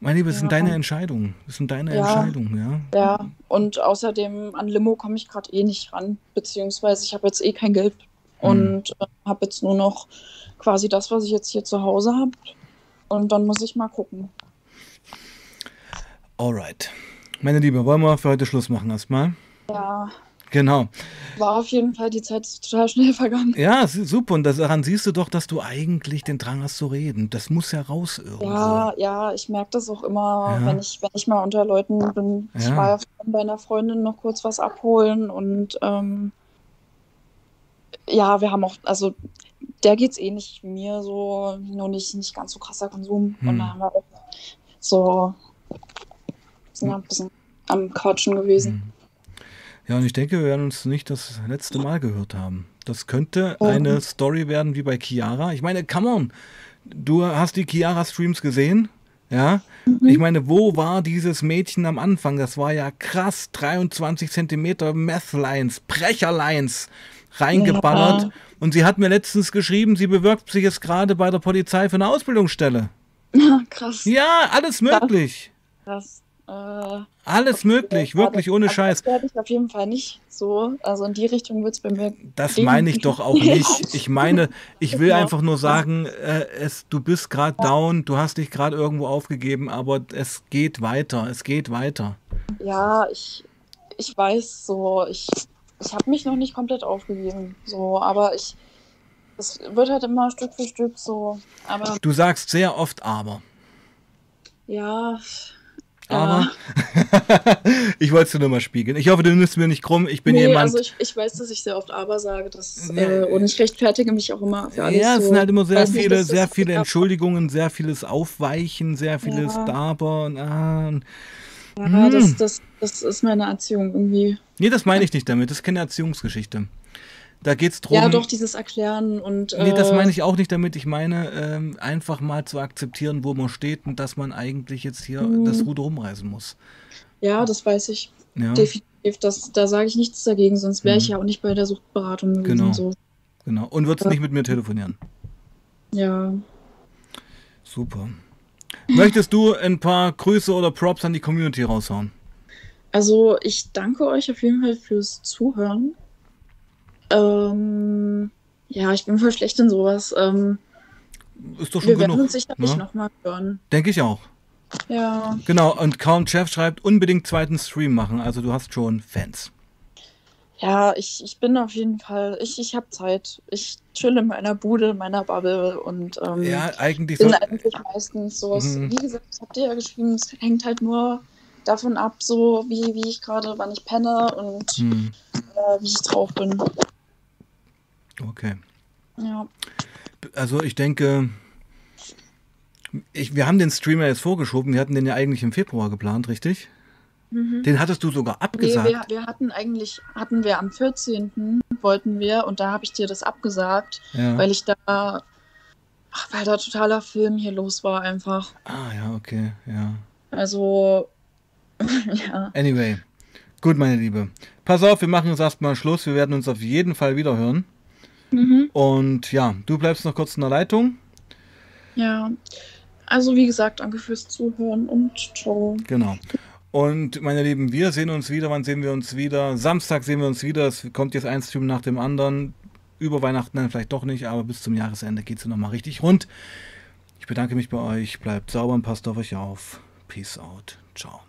Mein Lieber, das ja. sind deine Entscheidungen. Das sind deine ja. Entscheidungen, ja. Ja, und außerdem an Limo komme ich gerade eh nicht ran, beziehungsweise ich habe jetzt eh kein Geld hm. und äh, habe jetzt nur noch quasi das, was ich jetzt hier zu Hause habe. Und dann muss ich mal gucken. Alright. Meine Liebe, wollen wir für heute Schluss machen erstmal? Ja. Genau. War auf jeden Fall die Zeit total schnell vergangen. Ja, super. Und daran siehst du doch, dass du eigentlich den Drang hast zu reden. Das muss ja raus irgendwo. Ja, ja, ich merke das auch immer, ja. wenn, ich, wenn ich mal unter Leuten bin. Ja. Ich war ja bei einer Freundin noch kurz was abholen und ähm, ja, wir haben auch, also der geht's ähnlich wie mir, so, nur nicht, nicht ganz so krasser Konsum. Hm. Und da haben wir auch so sind hm. ein bisschen am Quatschen gewesen. Hm. Ja, und ich denke, wir werden uns nicht das letzte Mal gehört haben. Das könnte oh. eine Story werden wie bei Chiara. Ich meine, come on, du hast die Chiara-Streams gesehen. Ja, mhm. ich meine, wo war dieses Mädchen am Anfang? Das war ja krass, 23 Zentimeter Meth-Lines, Brecher-Lines reingeballert. Ja. Und sie hat mir letztens geschrieben, sie bewirbt sich jetzt gerade bei der Polizei für eine Ausbildungsstelle. Ja, <laughs> krass. Ja, alles möglich. Krass. Äh, Alles möglich, wirklich ohne also Scheiß. Das werde ich auf jeden Fall nicht so. Also in die Richtung wird es bei mir. Das meine ich doch auch <laughs> nicht. Ich meine, ich will genau. einfach nur sagen, äh, es, du bist gerade ja. down, du hast dich gerade irgendwo aufgegeben, aber es geht weiter, es geht weiter. Ja, ich, ich weiß so, ich, ich habe mich noch nicht komplett aufgegeben, so, aber ich, es wird halt immer Stück für Stück so. Aber du sagst sehr oft aber. Ja, aber <laughs> ich wollte es dir nur mal spiegeln. Ich hoffe, du nimmst mir nicht krumm. Ich bin nee, jemand. Also ich, ich, weiß, dass ich sehr oft aber sage, dass, äh, und ich rechtfertige mich auch immer für alles. Ja, es so. sind halt immer sehr viele, nicht, sehr viele Entschuldigungen, sehr vieles Aufweichen, sehr vieles ja. Daber und, ah, und ja, hm. das, das, das ist meine Erziehung irgendwie. Nee, das meine ich nicht damit. Das ist keine Erziehungsgeschichte. Da geht es darum. Ja, doch, dieses Erklären und. Nee, das äh, meine ich auch nicht damit. Ich meine, ähm, einfach mal zu akzeptieren, wo man steht und dass man eigentlich jetzt hier mhm. das Ruder rumreißen muss. Ja, das weiß ich. Ja. Definitiv. Das, da sage ich nichts dagegen, sonst wäre ich mhm. ja auch nicht bei der Suchtberatung gewesen. Genau. So. genau. Und würdest ja. nicht mit mir telefonieren? Ja. Super. Möchtest du ein paar Grüße oder Props an die Community raushauen? Also, ich danke euch auf jeden Fall fürs Zuhören. Ähm, ja, ich bin voll schlecht in sowas. Ähm, ist doch schon wir genug. werden uns sicherlich ne? nochmal hören. Denke ich auch. Ja. Genau, und Count Chef schreibt, unbedingt zweiten Stream machen. Also du hast schon Fans. Ja, ich, ich bin auf jeden Fall, ich, ich habe Zeit. Ich chill in meiner Bude, in meiner Bubble und ähm, ja, eigentlich bin so eigentlich meistens so. Mhm. Wie gesagt, habe dir ja geschrieben, es hängt halt nur davon ab, so wie, wie ich gerade, wann ich penne und mhm. äh, wie ich drauf bin. Okay. Ja. Also ich denke, ich, wir haben den Streamer jetzt vorgeschoben. Wir hatten den ja eigentlich im Februar geplant, richtig? Mhm. Den hattest du sogar abgesagt. Nee, wir, wir, hatten eigentlich, hatten wir am 14. wollten wir und da habe ich dir das abgesagt, ja. weil ich da, ach, weil da totaler Film hier los war einfach. Ah ja, okay, ja. Also, <laughs> ja. Anyway, gut, meine Liebe. Pass auf, wir machen jetzt erstmal Schluss. Wir werden uns auf jeden Fall wieder hören. Mhm. Und ja, du bleibst noch kurz in der Leitung. Ja, also wie gesagt, danke fürs Zuhören und ciao. Genau. Und meine Lieben, wir sehen uns wieder. Wann sehen wir uns wieder? Samstag sehen wir uns wieder. Es kommt jetzt ein Stream nach dem anderen. Über Weihnachten dann vielleicht doch nicht, aber bis zum Jahresende geht es nochmal richtig rund. Ich bedanke mich bei euch. Bleibt sauber und passt auf euch auf. Peace out. Ciao.